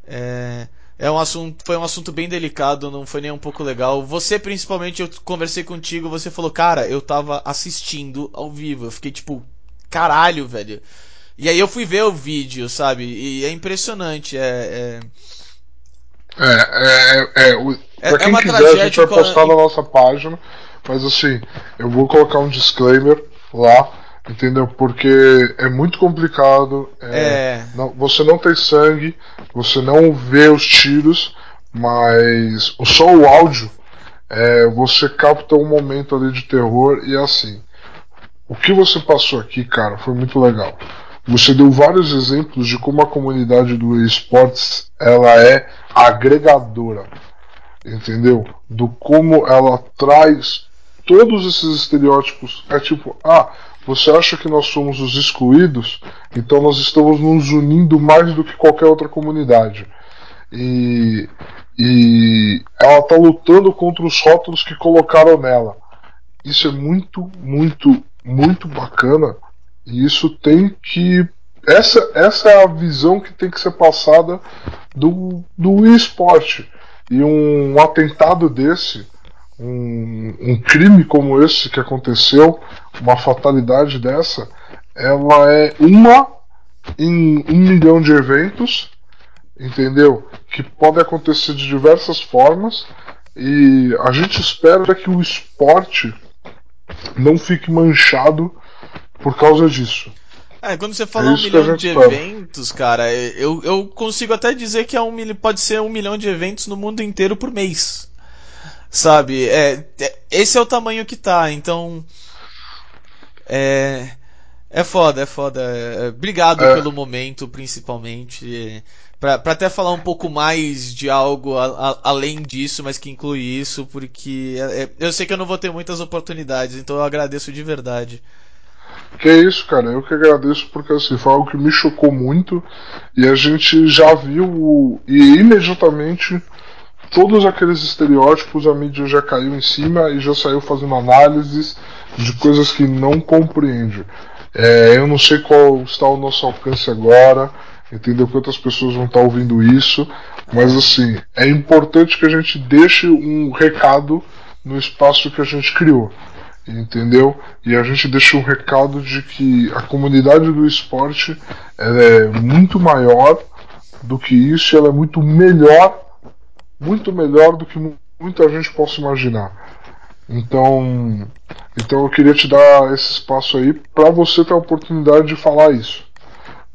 É, é um assunto, foi um assunto bem delicado, não foi nem um pouco legal. Você, principalmente, eu conversei contigo, você falou, cara, eu tava assistindo ao vivo. Eu fiquei tipo, caralho, velho. E aí eu fui ver o vídeo, sabe? E é impressionante. É. É, é, é, é, o, É- pra é quem quiser, a gente vai tragédia postar na nossa página. Mas assim, eu vou colocar um disclaimer lá, entendeu? Porque é muito complicado. é, É. não- você não tem sangue, você não vê os tiros, mas só o áudio, é, você capta um momento ali de terror e é assim. O que você passou aqui, cara, foi muito legal. Você deu vários exemplos de como a comunidade do esportes ela é agregadora, entendeu? Do como ela traz todos esses estereótipos. É tipo, ah, você acha que nós somos os excluídos? Então nós estamos nos unindo mais do que qualquer outra comunidade. E, e ela está lutando contra os rótulos que colocaram nela. Isso é muito, muito, muito bacana. E isso tem que. Essa, essa é a visão que tem que ser passada do, do esporte. E um atentado desse, um, um crime como esse que aconteceu, uma fatalidade dessa, ela é uma em um milhão de eventos, entendeu? Que pode acontecer de diversas formas. E a gente espera que o esporte não fique manchado por causa disso. É, quando você fala É um milhão de eventos, cara, eu, eu consigo até dizer que é um, pode ser um milhão de eventos no mundo inteiro por mês. Sabe? É, é- esse é o tamanho que tá, então. É. É foda, é foda. É, Obrigado É. pelo momento, principalmente. Pra, pra até falar um pouco mais de algo a- a- além disso, mas que inclui isso, porque é- é- eu sei que eu não vou ter muitas oportunidades, então eu agradeço de verdade. Que é isso, cara. Eu que agradeço porque assim, foi algo que me chocou muito e a gente já viu e imediatamente todos aqueles estereótipos a mídia já caiu em cima e já saiu fazendo análises de coisas que não compreende. É, eu não sei qual está o nosso alcance agora, entendeu? Quantas pessoas vão estar ouvindo isso, mas assim, é importante que a gente deixe um recado no espaço que a gente criou entendeu? E a gente deixa um recado de que a comunidade do esporte é muito maior do que isso, ela é muito melhor, muito melhor do que mu- muita gente possa imaginar. Então, então eu queria te dar esse espaço aí para você ter a oportunidade de falar isso.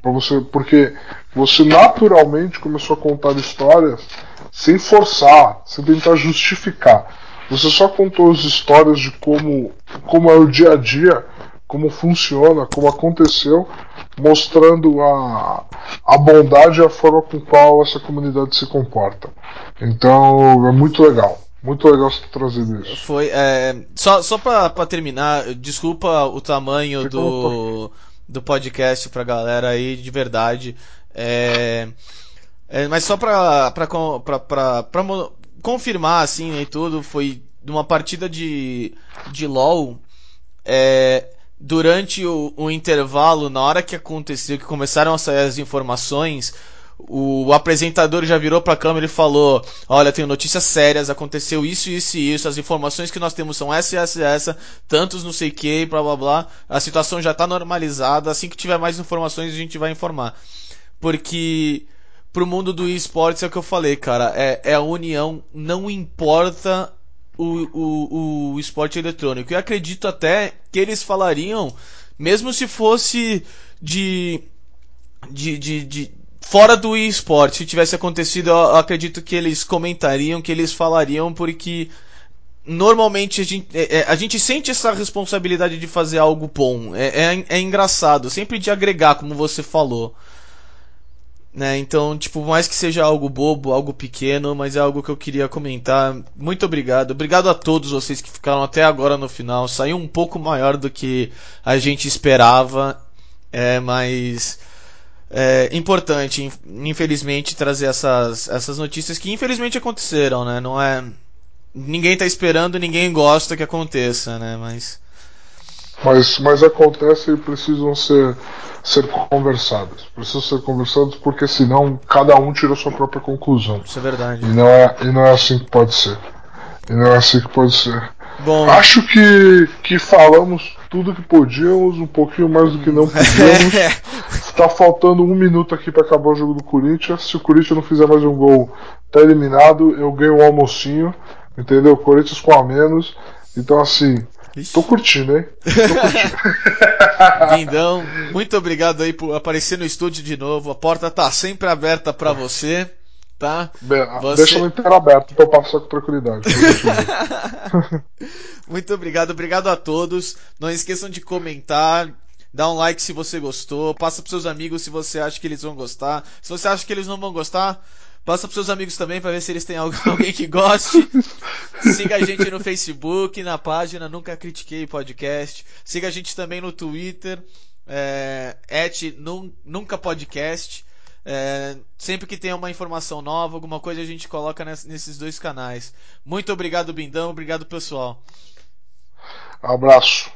Para você, porque você naturalmente começou a contar histórias sem forçar, sem tentar justificar. Você só contou as histórias de como, como é o dia a dia, como funciona, como aconteceu, mostrando a, a bondade e a forma com qual essa comunidade se comporta. Então é muito legal. Muito legal você ter trazido isso. Foi, é, só, só pra, pra terminar, desculpa o tamanho Fica do, do podcast pra galera aí, de verdade. É, é, mas só pra, pra, pra, pra, pra confirmar, assim, e tudo, foi numa partida de, de LoL, é, durante o, o intervalo, na hora que aconteceu, que começaram a sair as informações, o apresentador já virou pra câmera e falou: Olha, tenho notícias sérias, aconteceu isso, isso e isso, as informações que nós temos são essa, essa essa, tantos não sei o que, blá blá blá. A situação já tá normalizada, assim que tiver mais informações a gente vai informar. Porque pro mundo do esportes é o que eu falei, cara, é, é a união, não importa o, o, o esporte eletrônico. E acredito até que eles falariam, mesmo se fosse de. de, de, de fora do esporte, se tivesse acontecido, eu acredito que eles comentariam, que eles falariam, porque normalmente a gente, é, é, a gente sente essa responsabilidade de fazer algo bom. É, é, é engraçado, sempre de agregar, como você falou. Né? Então, tipo, mais que seja algo bobo, algo pequeno, mas é algo que eu queria comentar. Muito obrigado. Obrigado a todos vocês que ficaram até agora no final. Saiu um pouco maior do que a gente esperava, é, mas é importante, infelizmente, trazer essas, essas notícias que infelizmente aconteceram, né? Não é ninguém tá esperando, ninguém gosta que aconteça, né? Mas Mas, mas acontece e precisam ser, ser conversadas. Precisam ser conversadas porque senão cada um tira a sua própria conclusão. Isso é verdade. E não é, e não é assim que pode ser. E não é assim que pode ser. Bom, Acho que, que falamos tudo que podíamos, um pouquinho mais do que não podíamos. Tá faltando um minuto aqui para acabar o jogo do Corinthians. Se o Corinthians não fizer mais um gol, tá eliminado. Eu ganho um almocinho, entendeu? Corinthians com a menos. Então, assim, Ixi. tô curtindo, hein? Tô curtindo. Lindão, muito obrigado aí por aparecer no estúdio de novo. A porta tá sempre aberta pra você, tá? Bem, Você- Deixa no inteiro aberto pra eu passar com tranquilidade. Muito obrigado, obrigado a todos. Não esqueçam de comentar, dá um like se você gostou, passa pros seus amigos se você acha que eles vão gostar. Se você acha que eles não vão gostar, passa pros seus amigos também pra ver se eles têm algu- alguém que goste. Siga a gente no Facebook, na página Nunca Critiquei Podcast. Siga a gente também no Twitter, é, Nunca Podcast. É, sempre que tem uma informação nova, alguma coisa a gente coloca ness- nesses dois canais. Muito obrigado, Bindão. Obrigado, pessoal. Abraço.